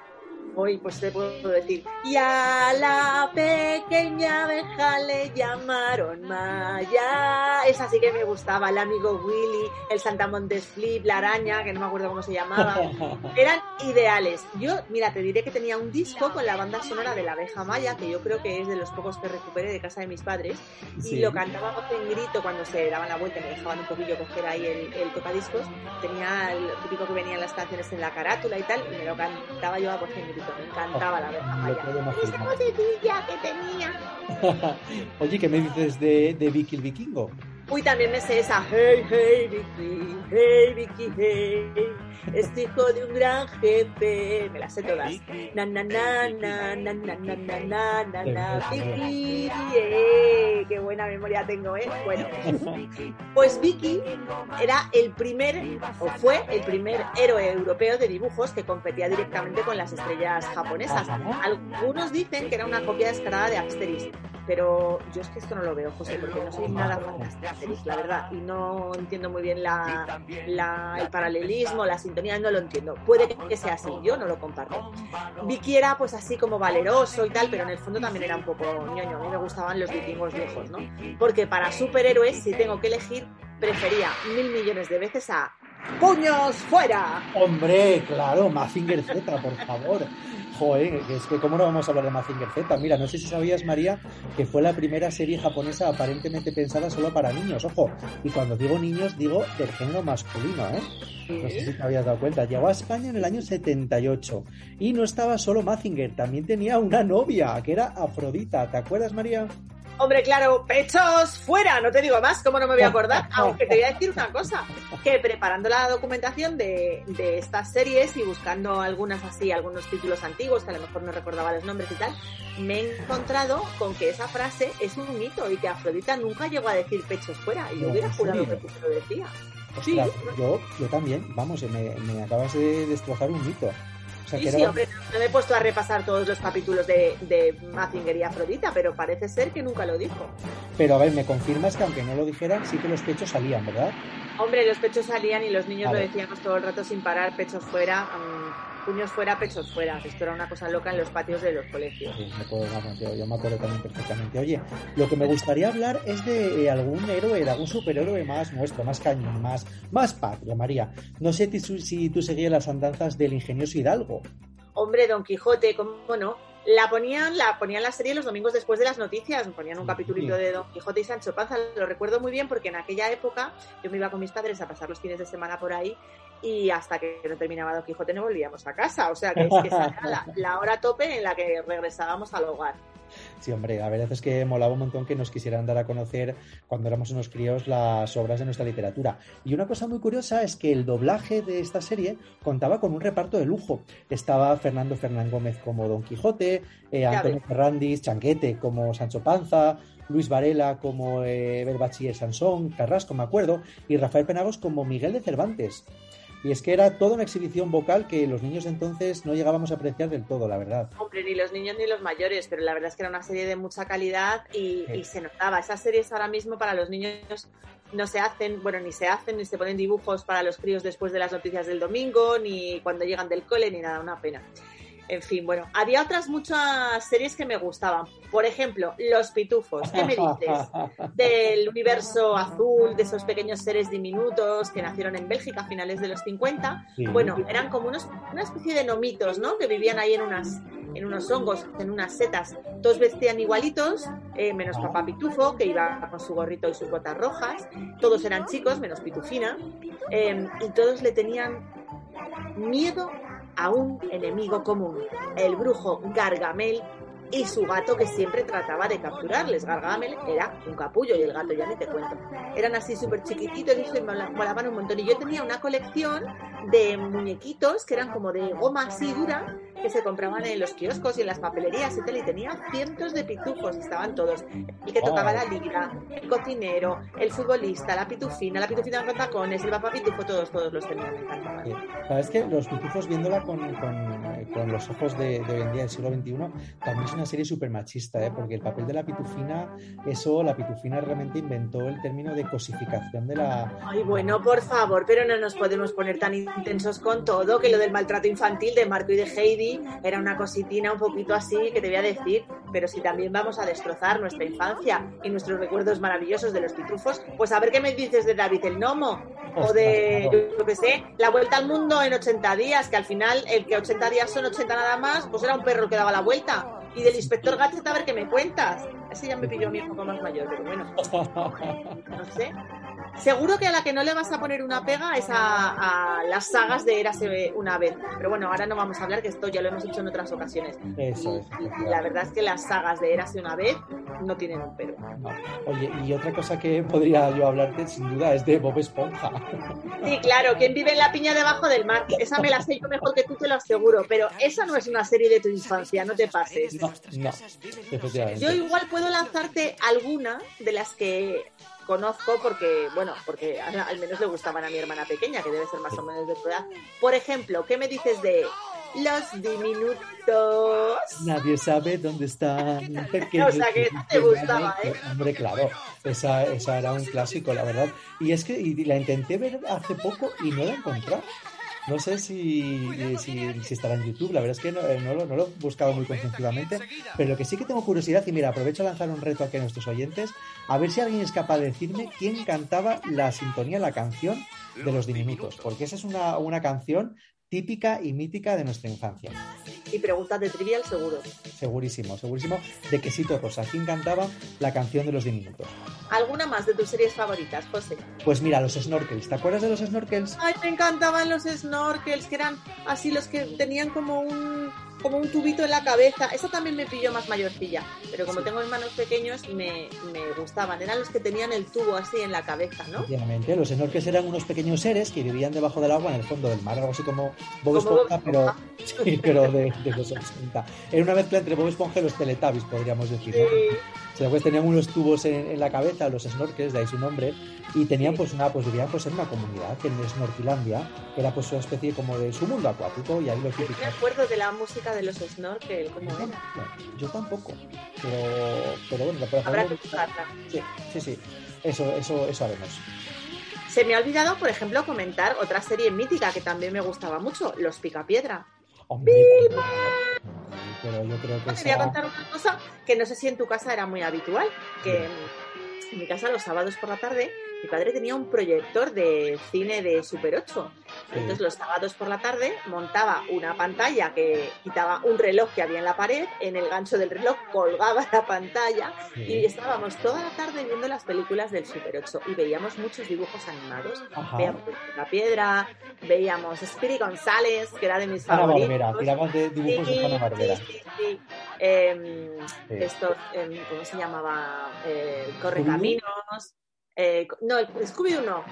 Hoy pues te puedo decir, y a la pequeña abeja le llamaron Maya. Esa sí que me gustaba, el amigo Willy, el Santamontes Flip, la araña, que no me acuerdo cómo se llamaba. Eran ideales. Yo, mira, te diré que tenía un disco con la banda sonora de la abeja Maya, que yo creo que es de los pocos que recuperé de casa de mis padres, y lo cantaba voz en grito cuando se daban la vuelta y me dejaban un poquillo coger ahí el, el tocadiscos. Tenía el típico que venían las canciones en la carátula y tal, y me lo cantaba yo a voz en grito. Me encantaba la abeja Maya. Esa vocecilla que tenía. Oye, ¿qué me dices de, de Vicky el Vikingo? Uy, también me sé esa. Hey, hey, Vicky, hey, Vicky, hey. Este hijo de un gran jefe. Me las sé todas. Na, na, na, na, na, na, na, na, na, na, na, Vicky, eh. Qué buena memoria tengo, ¿eh? Bueno, pues Vicky era el primer, o fue el primer héroe europeo de dibujos que competía directamente con las estrellas japonesas. Algunos dicen que era una copia descarada de Asterix, pero yo es que esto no lo veo, José, porque no soy nada fan de Asterix, la verdad, y no entiendo muy bien la, la- el paralelismo, la sintonía, no lo entiendo. Puede que sea así, yo no lo comparto. Vicky era pues así como valeroso y tal, pero en el fondo también era un poco ñoño. A mí me gustaban los vikingos viejos, ¿no? Porque para superhéroes, si tengo que elegir, prefería mil millones de veces a ¡Puños fuera! Hombre, claro, Mazinger Z, por favor. Joder, que es que cómo no vamos a hablar de Mazinger Z. Mira, no sé si sabías, María, que fue la primera serie japonesa aparentemente pensada solo para niños. Ojo, y cuando digo niños, digo del género masculino, ¿eh? No sé si te habías dado cuenta. Llegó a España en el año 78 y no estaba solo Mazinger, también tenía una novia, que era Afrodita. ¿Te acuerdas, María? Hombre, claro, pechos fuera, no te digo más, ¿cómo no me voy a acordar? Aunque te voy a decir una cosa, que preparando la documentación de, de estas series y buscando algunas así, algunos títulos antiguos, que a lo mejor no recordaba los nombres y tal, me he encontrado con que esa frase es un mito y que Afrodita nunca llegó a decir pechos fuera, y yo No, hubiera ¿en jurado que tú lo decía. Ostras, yo, yo también, vamos, me, me acabas de destrozar un mito. Sea, Sí, que sí, era- hombre, no me he puesto a repasar todos los capítulos de, de Mazinger y Afrodita, pero parece ser que nunca lo dijo. Pero a ver, me confirmas que aunque no lo dijeran, sí que los pechos salían, ¿verdad? Hombre, los pechos salían y los niños lo decíamos todo el rato sin parar, pechos fuera, mm, puños fuera, pechos fuera. Esto era una cosa loca en los patios de los colegios. Sí, me acuerdo, yo, me acuerdo también perfectamente. Oye, lo que me gustaría hablar es de eh, algún héroe, de algún superhéroe más nuestro, más cañón, más, más patria, María. No sé si tú seguías las andanzas del ingenioso Hidalgo. Hombre, Don Quijote, ¿cómo no? La ponían, la ponían la serie los domingos después de las noticias, ponían un capitulito de Don Quijote y Sancho Panza, lo recuerdo muy bien porque en aquella época yo me iba con mis padres a pasar los fines de semana por ahí y hasta que no terminaba Don Quijote no volvíamos a casa, o sea que es que esa era la, la hora tope en la que regresábamos al hogar. Sí, hombre, la verdad es que molaba un montón que nos quisieran dar a conocer cuando éramos unos críos las obras de nuestra literatura. Y una cosa muy curiosa es que el doblaje de esta serie contaba con un reparto de lujo. Estaba Fernando Fernán Gómez como Don Quijote, eh, Antonio. Ferrandis, Chanquete como Sancho Panza, Luis Varela como eh, el bachiller Sansón, Carrasco, me acuerdo, y Rafael Penagos como Miguel de Cervantes. Y es que era toda una exhibición vocal que los niños de entonces no llegábamos a apreciar del todo, la verdad. Hombre, ni los niños ni los mayores, pero la verdad es que era una serie de mucha calidad y, Sí. y se notaba. Esas series ahora mismo para los niños no se hacen, bueno, ni se hacen, ni se ponen dibujos para los críos después de las noticias del domingo, ni cuando llegan del cole, ni nada, una pena. En fin, bueno, había otras muchas series que me gustaban. Por ejemplo, Los Pitufos. ¿Qué me dices? Del universo azul, de esos pequeños seres diminutos que nacieron en Bélgica a finales de los 50. Sí. Bueno, eran como unos, una especie de nomitos, ¿no? Que vivían ahí en unas en unos hongos, en unas setas. Todos vestían igualitos, eh, menos Papá Pitufo, que iba con su gorrito y sus botas rojas. Todos eran chicos, menos Pitufina. eh, y todos le tenían miedo a un enemigo común, el brujo Gargamel y su gato que siempre trataba de capturarles. Gargamel era un capullo y el gato ya ni te cuento. Eran así súper chiquititos y se mola- molaban un montón. Y yo tenía una colección de muñequitos que eran como de goma así dura que se compraban en los kioscos y en las papelerías y tal, y tenía cientos de pitufos, estaban todos. El que tocaba la lira, el cocinero, el futbolista, la pitufina, la pitufina con tacones, el papá pitufo, todos, todos los tenían, me encantaban. Sabes que los pitufos viéndola con, eh, con los ojos de, de hoy en día del siglo XXI también es una serie súper machista, ¿eh? porque el papel de la pitufina, eso, la pitufina realmente inventó el término de cosificación de la... Ay, bueno, por favor, pero no nos podemos poner tan intensos con todo, que lo del maltrato infantil de Marco y de Heidi era una cositina un poquito así que te voy a decir, pero si también vamos a destrozar nuestra infancia y nuestros recuerdos maravillosos de los pitufos, pues a ver qué me dices de David el Nomo o de, yo qué sé, la vuelta al mundo en 80 días, que al final el que 80 días son 80 nada más, pues era un perro el que daba la vuelta. Y del inspector Gadget, a ver qué me cuentas. Ese ya me pilló a mí un poco más mayor, pero bueno. No sé. Seguro que a la que no le vas a poner una pega es a, a las sagas de Érase una vez. Pero bueno, ahora no vamos a hablar, que esto ya lo hemos hecho en otras ocasiones. Eso es. Y la verdad es que las sagas de Érase una vez no tienen un pero. No. Oye, y otra cosa que podría yo hablarte sin duda es de Bob Esponja. Sí, claro, ¿quién vive en la piña debajo del mar? Esa me la sé yo mejor que tú, te lo aseguro. Pero esa no es una serie de tu infancia, no te pases. No, no. Yo igual puedo lanzarte alguna de las que conozco porque, bueno, porque al menos le gustaban a mi hermana pequeña, que debe ser más o menos de tu edad. Por ejemplo, ¿qué me dices de los diminutos? Nadie sabe dónde están. O sea, que esa te gustaba, ¿eh? Hombre, claro, esa, esa era un clásico, la verdad. Y es que y la intenté ver hace poco y no la encontré. No sé si, si, estará en YouTube, la verdad es que no, eh, no lo he buscado muy concienzudamente, pero lo que sí que tengo curiosidad, y mira, aprovecho a lanzar un reto aquí a nuestros oyentes, a ver si alguien es capaz de decirme quién cantaba la sintonía, la canción de los diminutos, porque esa es una, una canción típica y mítica de nuestra infancia. Y preguntas de trivial seguro. Segurísimo, segurísimo. De Quesito Rosa. ¿Quién cantaba la canción de los diminutos? ¿Alguna más de tus series favoritas, José? Pues mira, los snorkels. ¿Te acuerdas de los snorkels? Ay, me encantaban los snorkels, que eran así los que tenían como un como un tubito en la cabeza. Esa también me pilló más mayorcilla, pero como tengo hermanos pequeños me, me gustaban. Eran los que tenían el tubo así en la cabeza, ¿no? Efectivamente, los snorkels eran unos pequeños seres que vivían debajo del agua en el fondo del mar, algo así como Bob Esponja, pero, sí, pero de, de los 80. Era una mezcla entre Bob Esponja y los Teletubbies, podríamos decir. ¿no? O sea, pues tenían unos tubos en, en la cabeza, los snorkels, de ahí su nombre, y tenían pues una, pues vivían pues en una comunidad, en Snorkilandia, que era pues una especie como de su mundo acuático, y ahí lo típico. Me acuerdo de la música de los snorkel, ¿cómo era? Yo tampoco, pero, pero bueno, por Habrá que buscarla. Sí, sí, sí. Eso, eso, eso haremos. Se me ha olvidado, por ejemplo, comentar otra serie mítica que también me gustaba mucho, Los Picapiedra. Hombre, pero yo creo que Te voy a contar una cosa que no sé si en tu casa era muy habitual, que en mi casa los sábados por la tarde mi padre tenía un proyector de cine de Super 8. Entonces los sábados por la tarde montaba una pantalla que quitaba un reloj que había en la pared, en el gancho del reloj colgaba la pantalla y estábamos toda la tarde viendo las películas del Super 8 y veíamos muchos dibujos animados. Ajá. Veíamos La Piedra, veíamos Spirit González, que era de mis Hanna favoritos. Barbera, de dibujos de sí. Esto, ¿cómo se llamaba? Eh, Correcaminos. Eh, no, Scooby-Doo no.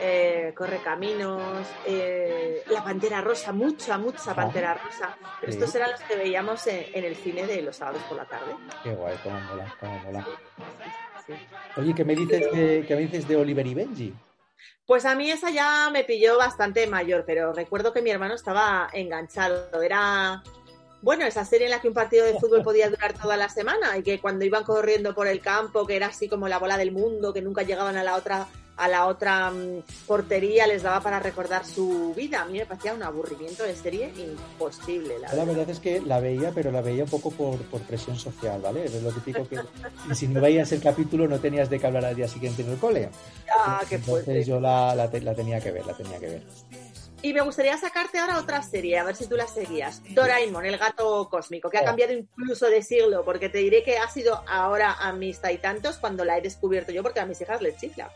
Eh, Correcaminos. eh, la Pantera Rosa, mucha, mucha Pantera Rosa. Pero Sí. estos eran los que veíamos en, en el cine de los sábados por la tarde. Qué guay, cómo mola, cómo mola. Sí. Oye, ¿qué me dices de, qué me dices de Oliver y Benji? Pues a mí esa ya me pilló bastante mayor, pero recuerdo que mi hermano estaba enganchado. Era, bueno, esa serie en la que un partido de fútbol podía durar toda la semana y que cuando iban corriendo por el campo, que era así como la bola del mundo, que nunca llegaban a la otra a la otra mm, portería les daba para recordar su vida. A mí me parecía un aburrimiento de serie imposible, la verdad. verdad es que la veía, pero la veía un poco por, por presión social, ¿vale? Es lo típico que y si no veías el capítulo no tenías de qué hablar al día siguiente en el cole. Ah, qué fuerte. Entonces yo la, la, te- la tenía que ver, la tenía que ver. Y me gustaría sacarte ahora otra serie, a ver si tú la seguías. Doraemon, el gato cósmico, que ha Oh. cambiado incluso de siglo, porque te diré que ha sido ahora a mis tantos cuando la he descubierto yo, porque a mis hijas les chifla.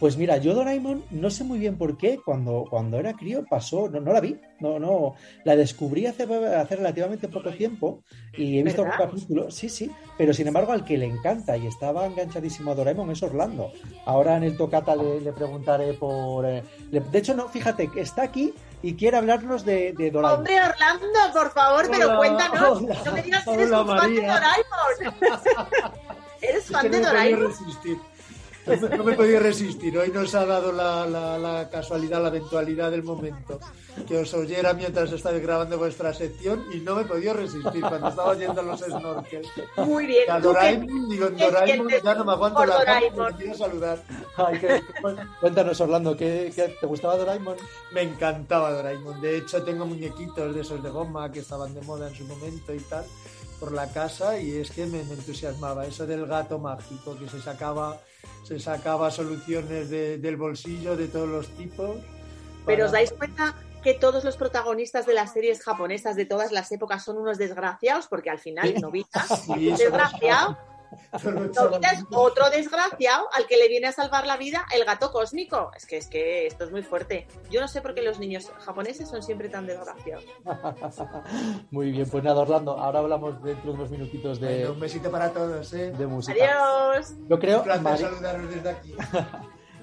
Pues mira, yo Doraemon no sé muy bien por qué cuando, cuando era crío pasó, no, no la vi, no, no, la descubrí hace, hace relativamente poco tiempo y he visto algún ¿Verdad? capítulo, sí, sí, pero sin embargo al que le encanta y estaba enganchadísimo a Doraemon es Orlando. Ahora en el Tocata le, le preguntaré por... eh, le- de hecho, no, fíjate, que está aquí, y quiere hablarnos de, de Doraemon. Hombre, Orlando, por favor, pero cuéntanos. hola, no me digas que eres hola, un fan de. Doraemon. ¿Eres Es que fan no de Doraemon? resistir. No me- me podía resistir. Hoy nos ha dado la, la- la casualidad, la eventualidad del momento que os oyera mientras estáis grabando vuestra sección y no me podía resistir cuando estaba oyendo los snorkels. Muy bien. A ¿Tú qué- Doraemon, digo, Doraemon ya no me aguanto la cara, quiero saludar. Ay, qué- Cuéntanos, Orlando, ¿qué, qué- te gustaba Doraemon? Me encantaba Doraemon. De hecho, tengo muñequitos de esos de goma que estaban de moda en su momento y tal por la casa y es que me, me entusiasmaba eso del gato mágico que se sacaba se sacaba soluciones de- del bolsillo de todos los tipos Pero os dais cuenta que todos los protagonistas de las series japonesas de todas las épocas son unos desgraciados, porque al final Sí. Novita Sí, desgraciado, Novita es otro desgraciado al que le viene a salvar la vida el gato cósmico. Es que es que esto es muy fuerte. Yo no sé por qué los niños japoneses son siempre tan desgraciados. muy bien pues nada Orlando ahora hablamos dentro de unos minutitos de, Bueno, un besito para todos, ¿eh? de música Adiós. yo creo Un placer Mari- saludaros desde aquí.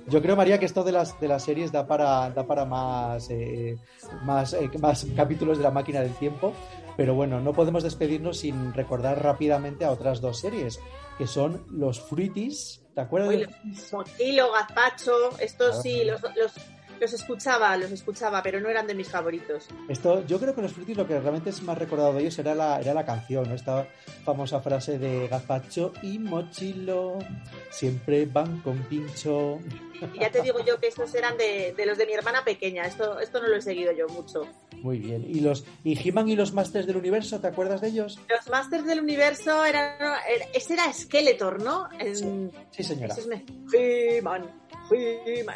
Yo creo, María, que esto de las, de las series da para, da para más, eh, más, eh, más capítulos de la máquina del tiempo. Pero bueno, no podemos despedirnos sin recordar rápidamente a otras dos series, que son los Fruities. ¿Te acuerdas? Uy, de los Motilo, Gazpacho, estos Claro. sí, los, los, los escuchaba, los escuchaba, pero no eran de mis favoritos. Esto, yo creo que los Fruities lo que realmente es más recordado de ellos era la, era la canción, ¿no? esta famosa frase de Gazpacho y Mochilo siempre van con pincho. Y ya te digo yo que estos eran de, de los de mi hermana pequeña. Esto, esto no lo he seguido yo mucho. Muy bien. ¿Y los y He-Man y los Masters del Universo, te acuerdas de ellos? Los Masters del Universo eran. era- ese era Skeletor, ¿no? Sí, señora. Esos me- He-Man,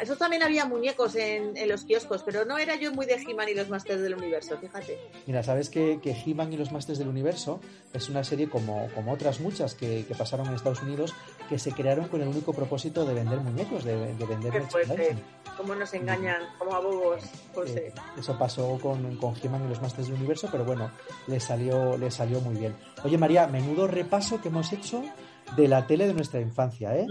Esos también había muñecos en, en los kioscos, pero no era yo muy de He-Man y los Masters del Universo, fíjate. Mira, sabes que, que He-Man y los Masters del Universo es una serie como, como otras muchas que, que pasaron en Estados Unidos que se crearon con el único propósito de vender muñecos, de, de vender Qué fuerte. Cómo nos engañan, como a bobos. Pues, Eh, eso pasó con, con He-Man y los Masters del Universo, pero bueno, le salió, le salió muy bien. Oye, María, menudo repaso que hemos hecho de la tele de nuestra infancia, ¿eh?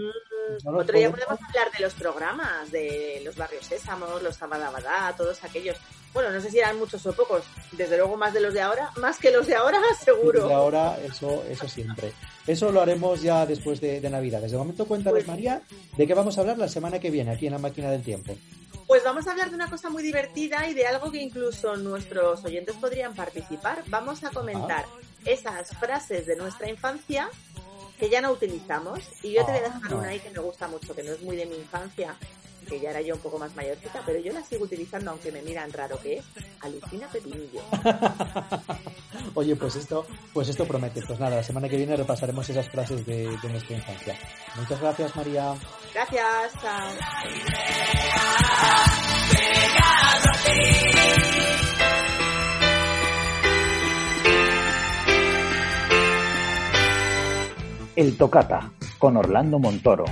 No Otro día podemos- hablar de los programas, de los barrios Sésamos, los Sabadabadá, todos aquellos. Bueno, no sé si eran muchos o pocos. Desde luego más de los de ahora, más que los de ahora, seguro. Desde ahora, eso, eso siempre. Eso lo haremos ya después de, de Navidad. Desde el momento, cuéntanos, María, de qué vamos a hablar la semana que viene aquí en la máquina del tiempo. Pues vamos a hablar de una cosa muy divertida y de algo que incluso nuestros oyentes podrían participar. Vamos a comentar esas frases de nuestra infancia que ya no utilizamos. Y yo te voy a dejar Ah. una ahí que me gusta mucho, que no es muy de mi infancia, que ya era yo un poco más mayorcita, pero yo la sigo utilizando aunque me miran raro, que es alucina pepinillo. Oye, pues esto, pues esto promete. Pues nada, la semana que viene repasaremos esas frases de, de nuestra infancia. Muchas gracias, María. Gracias, chao. El Tocata, con Orlando Montoro.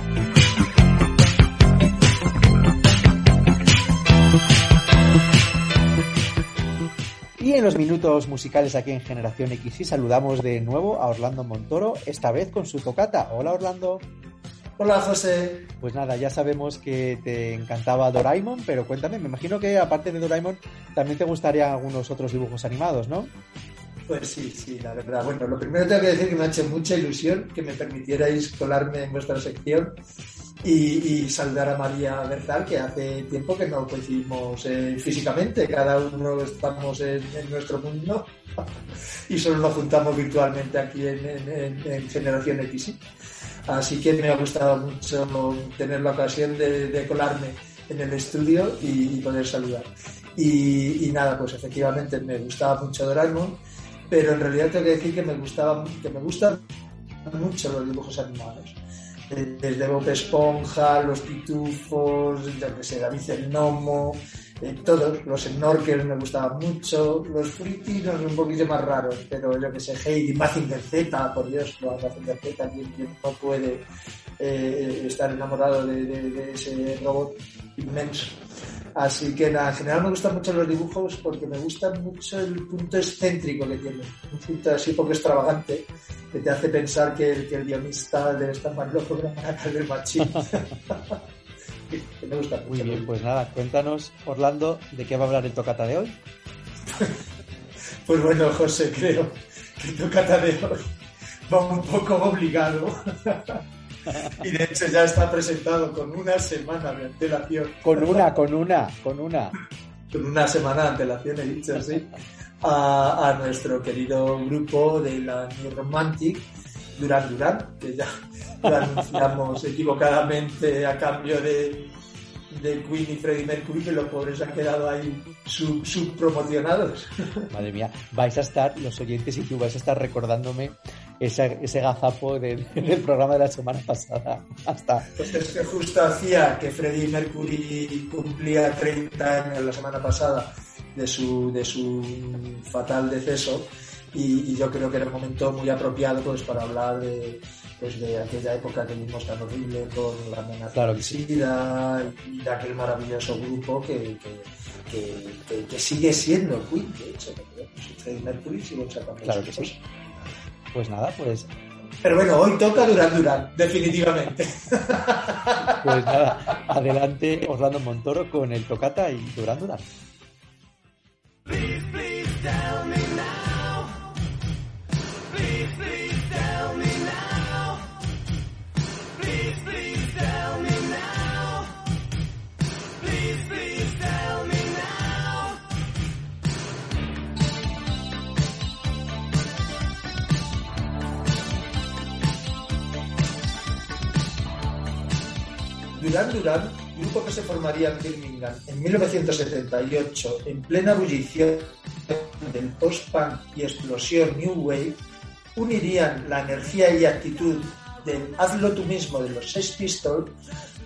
Y en los minutos musicales aquí en Generación X saludamos de nuevo a Orlando Montoro, esta vez con su tocata. Hola Orlando. Hola, José. Pues nada, ya sabemos que te encantaba Doraemon, pero cuéntame, me imagino que aparte de Doraemon también te gustarían algunos otros dibujos animados, ¿no? Pues sí, sí, la verdad. Bueno, lo primero tengo que decir que me ha hecho mucha ilusión que me permitierais colarme en vuestra sección y, y saludar a María Berzal, que hace tiempo que no coincidimos eh, físicamente, cada uno estamos en, en nuestro mundo y solo nos juntamos virtualmente aquí en- en- en Generación X. Así que me ha gustado mucho tener la ocasión de, de colarme en el estudio y, y poder saludar. Y, y nada, pues efectivamente me gustaba mucho Doraemon, pero en realidad tengo que decir que me gustaba, que me gustan mucho los dibujos animados. Eh, Desde Bob Esponja, los pitufos, yo que sé, David el Gnomo, eh, todos, los snorkels me gustaban mucho, los fruitis no son un poquito más raros, pero yo que sé, Heidi, Mazinger Z, por Dios, lo Mazinger Z, quien, quien no puede eh, estar enamorado de- de ese robot inmenso. Así que nada, en general me gustan mucho los dibujos porque me gusta mucho el punto excéntrico que tiene, un punto así poco extravagante que te hace pensar que el, que el guionista debe estar más loco que la del machín. me gusta Muy mucho. bien, pues nada, cuéntanos, Orlando, de qué va a hablar el tocata de hoy. Pues bueno, José, creo que el tocata de hoy va un poco obligado. y de hecho ya está presentado con una semana de antelación. Con una, con una, con una. Con una semana de antelación, he dicho así, a, a nuestro querido grupo de la New Romantic, Duran Duran, que ya lo anunciamos equivocadamente a cambio de, de Queen y Freddie Mercury, que los pobres han quedado ahí sub- subpromocionados. Madre mía, vais a estar, los oyentes y tú vais a estar recordándome ese, ese gazapo de- del programa de la semana pasada. Hasta. Pues es que justo hacía que Freddie Mercury cumplía 30 años la semana pasada de su, de su fatal deceso y, y yo creo que era un momento muy apropiado pues para hablar de, pues, de aquella época que vimos tan horrible con la amenaza Claro que sí. SIDA y de aquel maravilloso grupo que, que, que- que- sigue siendo Queen, de hecho, pues, Freddie Mercury sigue sacando Claro que sí. Pues nada, pues, Pero bueno, hoy toca Duran Duran, definitivamente. pues nada, adelante Orlando Montoro con el tocata y Durán Durán. Duran Duran, grupo que se formaría en Birmingham en 1978 en plena ebullición del post-punk y explosión New Wave, unirían la energía y actitud del hazlo tú mismo de los Sex Pistols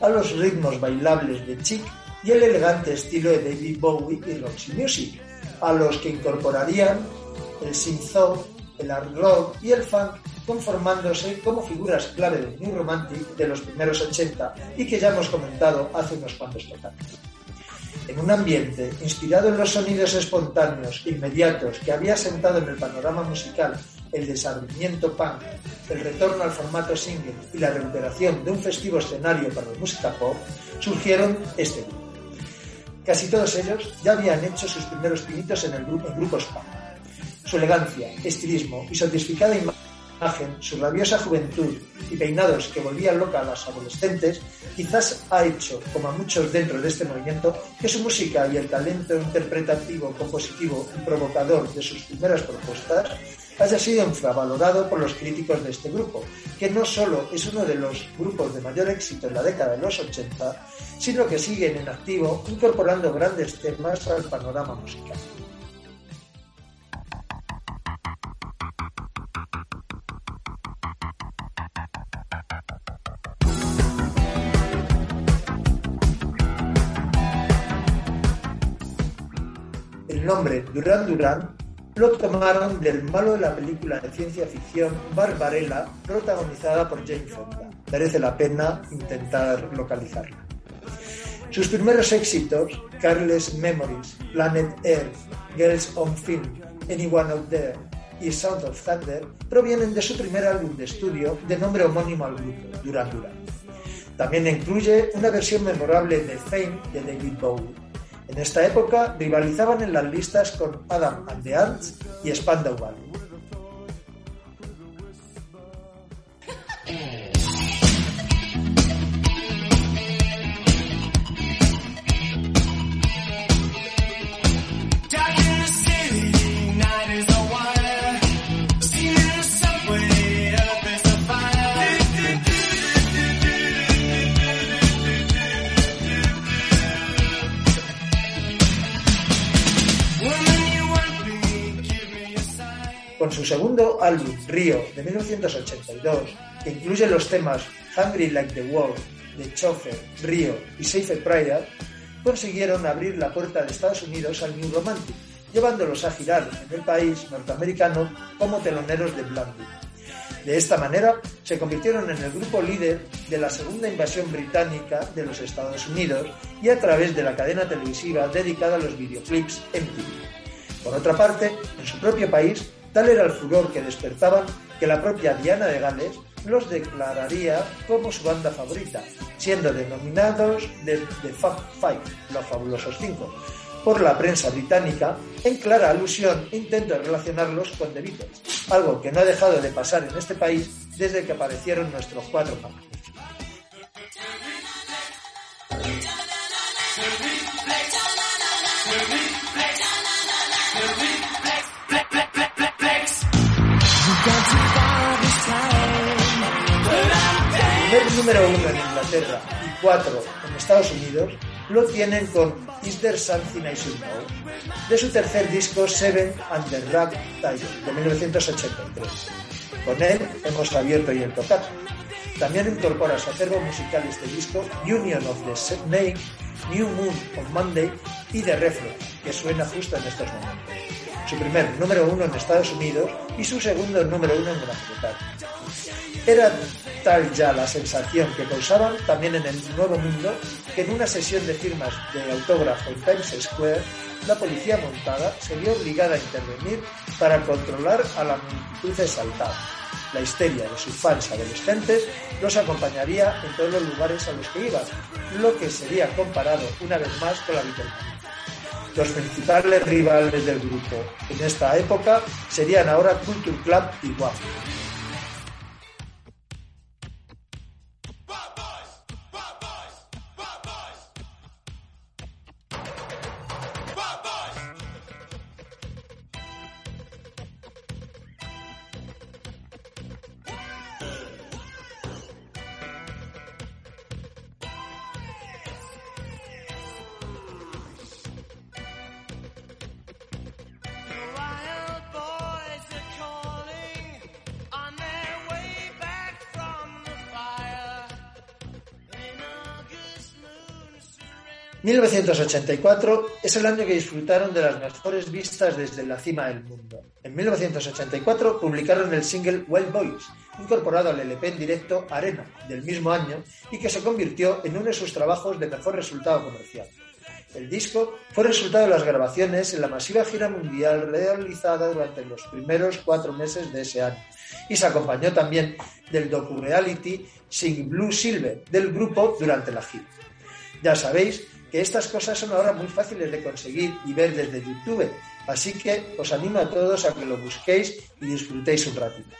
a los ritmos bailables de Chic y el elegante estilo de David Bowie y Roxy Music, a los que incorporarían el synth-pop, el hard rock y el funk conformándose como figuras clave del New Romantic de los primeros 80 y que ya hemos comentado hace unos cuantos tocates. En un ambiente inspirado en los sonidos espontáneos e inmediatos que había sentado en el panorama musical el desarrollamiento punk, el retorno al formato single y la recuperación de un festivo escenario para la música pop, surgieron este grupo. Casi todos ellos ya habían hecho sus primeros pinitos en, el grupo, en grupos punk. Su elegancia, estilismo y sofisticada imagen, su rabiosa juventud y peinados que volvían loca a las adolescentes, quizás ha hecho, como a muchos dentro de este movimiento, que su música y el talento interpretativo, compositivo y provocador de sus primeras propuestas haya sido infravalorado por los críticos de este grupo, que no solo es uno de los grupos de mayor éxito en la década de los 80, sino que siguen en activo incorporando grandes temas al panorama musical. Nombre Duran Duran lo tomaron del malo de la película de ciencia ficción Barbarella, protagonizada por Jane Fonda. Merece la pena intentar localizarla. Sus primeros éxitos, Careless Memories, Planet Earth, Girls on Film, Anyone Out There y Sound of Thunder, provienen de su primer álbum de estudio de nombre homónimo al grupo, Duran Duran. También incluye una versión memorable de Fame de David Bowie. En esta época rivalizaban en las listas con Adam and y Spandau Ballet. Su segundo álbum, Río, de 1982, que incluye los temas Hungry Like the World, de Chofer, Río y Safe Prayer, consiguieron abrir la puerta de Estados Unidos al New Romantic, llevándolos a girar en el país norteamericano como teloneros de Blondie. De esta manera, se convirtieron en el grupo líder de la segunda invasión británica de los Estados Unidos y a través de la cadena televisiva dedicada a los videoclips MTV. Por otra parte, en su propio país, tal era el furor que despertaban que la propia Diana de Gales los declararía como su banda favorita, siendo denominados The, Fab Five, los fabulosos cinco, por la prensa británica, en clara alusión intento relacionarlos con The Beatles, algo que no ha dejado de pasar en este país desde que aparecieron nuestros cuatro famosos. Primer número uno en Inglaterra y cuatro en Estados Unidos lo tienen con Is There Something I Should Know de su tercer disco Seven and the Rag de 1983. Con él hemos abierto y el tocato. También incorpora su acervo musical este disco Union of the Snake, New Moon on Monday y The Refrain, que suena justo en estos momentos. Su primer número uno en Estados Unidos y su segundo número uno en Gran Bretaña. Era tal ya la sensación que causaban también en el Nuevo Mundo que en una sesión de firmas de autógrafo en Times Square, la policía montada se vio obligada a intervenir para controlar a la multitud exaltada. La histeria de sus fans adolescentes los acompañaría en todos los lugares a los que iban, lo que sería comparado una vez más con la Beatlemania. Los principales rivales del grupo en esta época serían ahora Culture Club y WAP. 1984 es el año que disfrutaron de las mejores vistas desde la cima del mundo. En 1984 publicaron el single Wild Boys, incorporado al LP en directo Arena del mismo año y que se convirtió en uno de sus trabajos de mejor resultado comercial. El disco fue resultado de las grabaciones en la masiva gira mundial realizada durante los primeros cuatro meses de ese año y se acompañó también del docu-reality Sing Blue Silver del grupo durante la gira. Ya sabéis que estas cosas son ahora muy fáciles de conseguir y ver desde YouTube, así que os animo a todos a que lo busquéis y disfrutéis un ratito.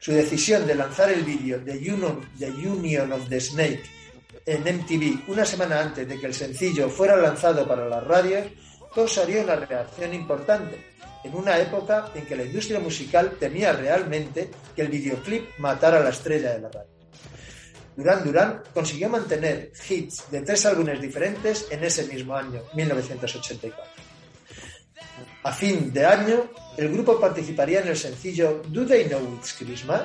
Su decisión de lanzar el vídeo de Union, The Union of the Snake en MTV una semana antes de que el sencillo fuera lanzado para las radios causaría una reacción importante, en una época en que la industria musical temía realmente que el videoclip matara a la estrella de la radio. Duran Duran consiguió mantener hits de tres álbumes diferentes en ese mismo año, 1984. A fin de año, el grupo participaría en el sencillo Do They Know It's Christmas?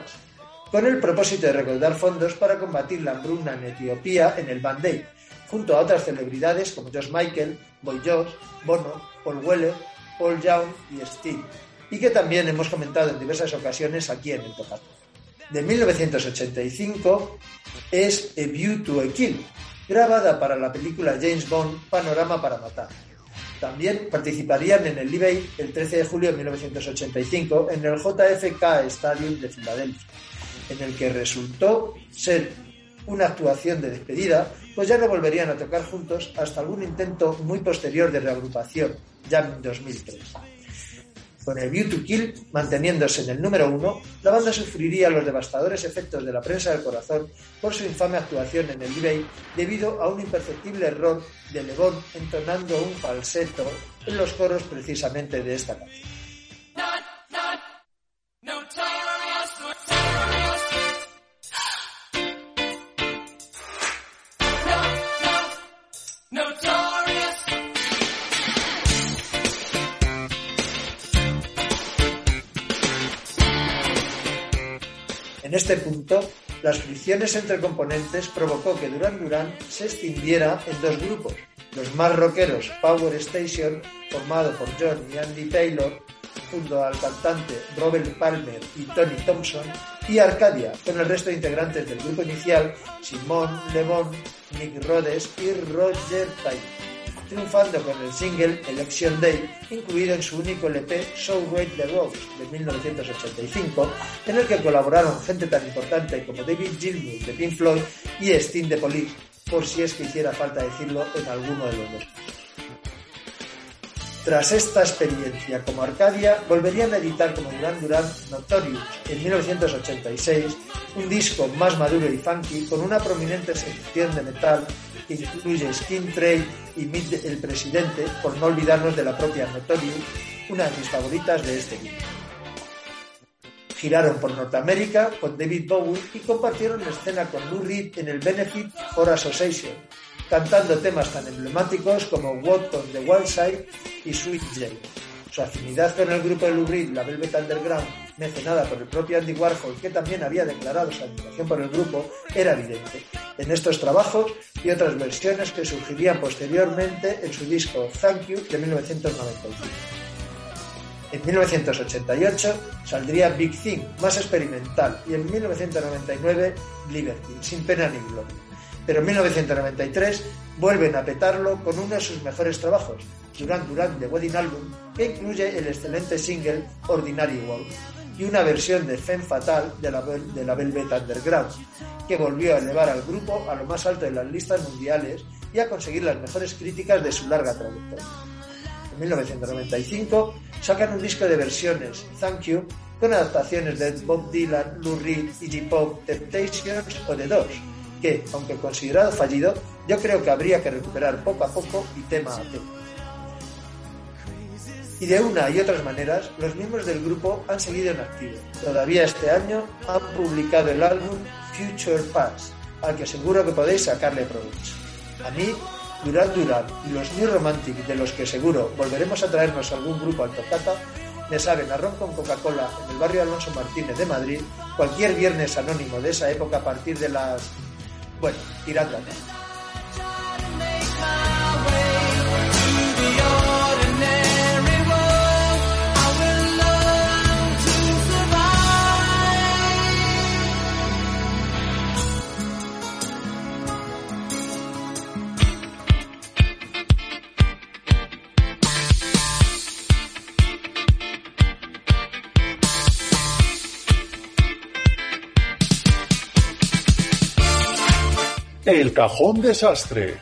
con el propósito de recaudar fondos para combatir la hambruna en Etiopía en el Band Aid, junto a otras celebridades como Josh Michael, Boy George, Bono, Paul Weller, Paul Young y Steve, y que también hemos comentado en diversas ocasiones aquí en el Tocato. De 1985 es A View to a Kill, grabada para la película James Bond Panorama para Matar. También participarían en el Aid el 13 de julio de 1985 en el JFK Stadium de Filadelfia, en el que resultó ser una actuación de despedida, pues ya no volverían a tocar juntos hasta algún intento muy posterior de reagrupación, ya en 2003. Con el View to Kill manteniéndose en el número uno, la banda sufriría los devastadores efectos de la prensa del corazón por su infame actuación en el eBay debido a un imperceptible error de Levon entonando un falseto en los coros precisamente de esta canción. En este punto, las fricciones entre componentes provocó que Duran Duran se extinguiera en dos grupos, los más rockeros Power Station, formado por John y Andy Taylor, junto al cantante Robert Palmer y Tony Thompson, y Arcadia, con el resto de integrantes del grupo inicial, Simon Levon, Nick Rhodes y Roger Taylor. Triunfando con el single Election Day, incluido en su único LP So Great the Rose de 1985, en el que colaboraron gente tan importante como David Gilmour de Pink Floyd y Sting de Police, por si es que hiciera falta decirlo en alguno de los dos. Tras esta experiencia como Arcadia, volverían a editar como Duran Duran Notorious en 1986, un disco más maduro y funky con una prominente sección de metal que incluye Skin Trade y Meet el Presidente, por no olvidarnos de la propia Notorious, una de mis favoritas de este disco. Giraron por Norteamérica con David Bowie y compartieron escena con Lou Reed en el Benefit for Association, cantando temas tan emblemáticos como Walk on the Wild Side y Sweet Jane. Su afinidad con el grupo de Lou Reed, la Velvet Underground, mencionada por el propio Andy Warhol, que también había declarado su admiración por el grupo, era evidente. En estos trabajos y otras versiones que surgirían posteriormente en su disco Thank You de 1995. En 1988 saldría Big Thing, más experimental, y en 1999 Liberty, sin pena ni gloria. Pero en 1993 vuelven a petarlo con uno de sus mejores trabajos, Duran Duran The Wedding Album, que incluye el excelente single Ordinary World y una versión de Femme Fatal de la, de la Velvet Underground, que volvió a elevar al grupo a lo más alto de las listas mundiales y a conseguir las mejores críticas de su larga trayectoria. En 1995 sacan un disco de versiones, Thank You, con adaptaciones de Bob Dylan, Lou Reed, Iggy Pop, Temptations o The Doors, que, aunque considerado fallido, yo creo que habría que recuperar poco a poco y tema a tema. Y de una y otras maneras, los miembros del grupo han seguido en activo. Todavía este año han publicado el álbum Future Past, al que seguro que podéis sacarle provecho. A mí, Duran Duran y los New Romantic, de los que seguro volveremos a traernos algún grupo al tocata, me saben a ron con Coca-Cola en el barrio Alonso Martínez de Madrid, cualquier viernes anónimo de esa época a partir de las... bueno, tirando El cajón desastre.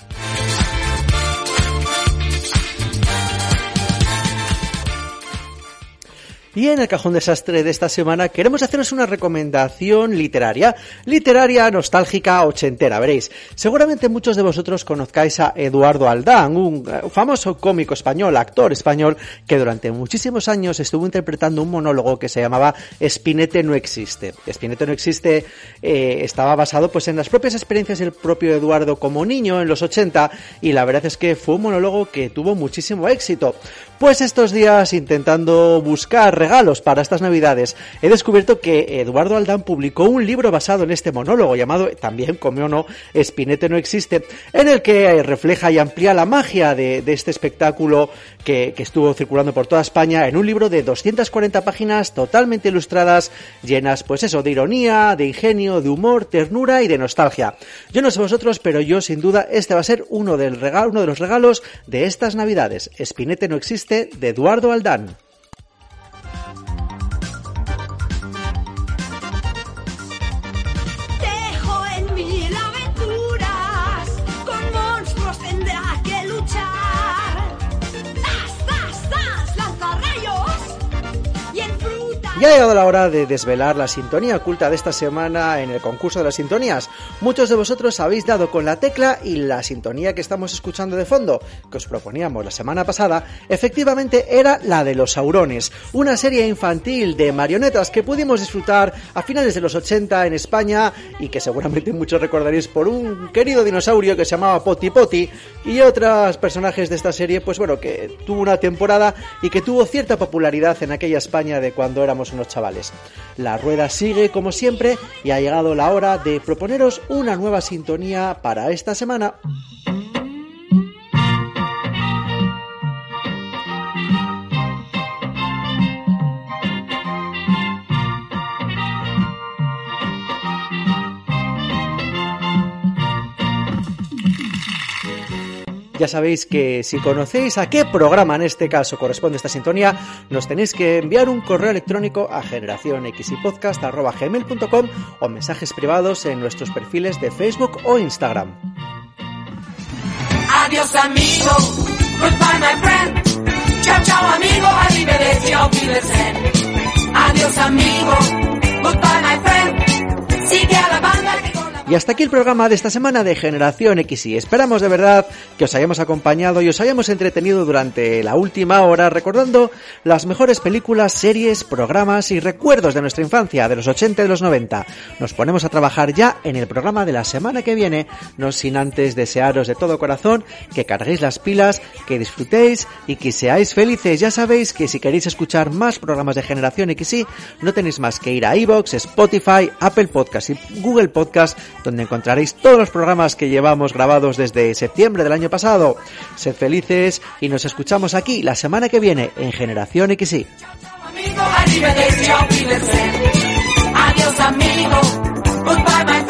Y en el cajón desastre de esta semana queremos haceros una recomendación literaria, literaria nostálgica ochentera, veréis. Seguramente muchos de vosotros conozcáis a Eduardo Aldán, un eh, famoso cómico español, actor español, que durante muchísimos años estuvo interpretando un monólogo que se llamaba Espinete no existe. Espinete no existe eh, estaba basado pues en las propias experiencias del propio Eduardo como niño en los 80 y la verdad es que fue un monólogo que tuvo muchísimo éxito. Pues estos días intentando buscar regalos para estas navidades, he descubierto que Eduardo Aldán publicó un libro basado en este monólogo llamado también, como o no, Espinete no existe, en el que refleja y amplía la magia de, este espectáculo que, que estuvo circulando por toda España en un libro de 240 páginas totalmente ilustradas, llenas, pues eso, de ironía, de ingenio, de humor, ternura y de nostalgia. Yo no sé vosotros, pero yo sin duda este va a ser uno, del regalo, uno de los regalos de estas navidades. Espinete no existe de Eduardo Aldán. Ya ha llegado la hora de desvelar la sintonía oculta de esta semana en el concurso de las sintonías. Muchos de vosotros habéis dado con la tecla y la sintonía que estamos escuchando de fondo, que os proponíamos la semana pasada, efectivamente era la de los Saurones, una serie infantil de marionetas que pudimos disfrutar a finales de los 80 en España y que seguramente muchos recordaréis por un querido dinosaurio que se llamaba Poti Poti y otros personajes de esta serie, pues bueno, que tuvo una temporada y que tuvo cierta popularidad en aquella España de cuando éramos unos chavales. La rueda sigue como siempre y ha llegado la hora de proponeros una nueva sintonía para esta semana. Ya sabéis que si conocéis a qué programa en este caso corresponde esta sintonía, nos tenéis que enviar un correo electrónico a generacionxypodcast.com o mensajes privados en nuestros perfiles de Facebook o Instagram. Adiós amigo, goodbye my friend. Chao chao amigo, arrivederci, auf Wiedersehen. Adiós amigo, goodbye my friend. Sigue a la banda que. Y hasta aquí el programa de esta semana de Generación XY. Esperamos de verdad que os hayamos acompañado y os hayamos entretenido durante la última hora recordando las mejores películas, series, programas y recuerdos de nuestra infancia, de los 80 y de los 90. Nos ponemos a trabajar ya en el programa de la semana que viene, no sin antes desearos de todo corazón que carguéis las pilas, que disfrutéis y que seáis felices. Ya sabéis que si queréis escuchar más programas de Generación XY, no tenéis más que ir a iVoox, Spotify, Apple Podcast y Google Podcast donde encontraréis todos los programas que llevamos grabados desde septiembre del año pasado. Sed felices y nos escuchamos aquí la semana que viene en Generación XY. Adiós.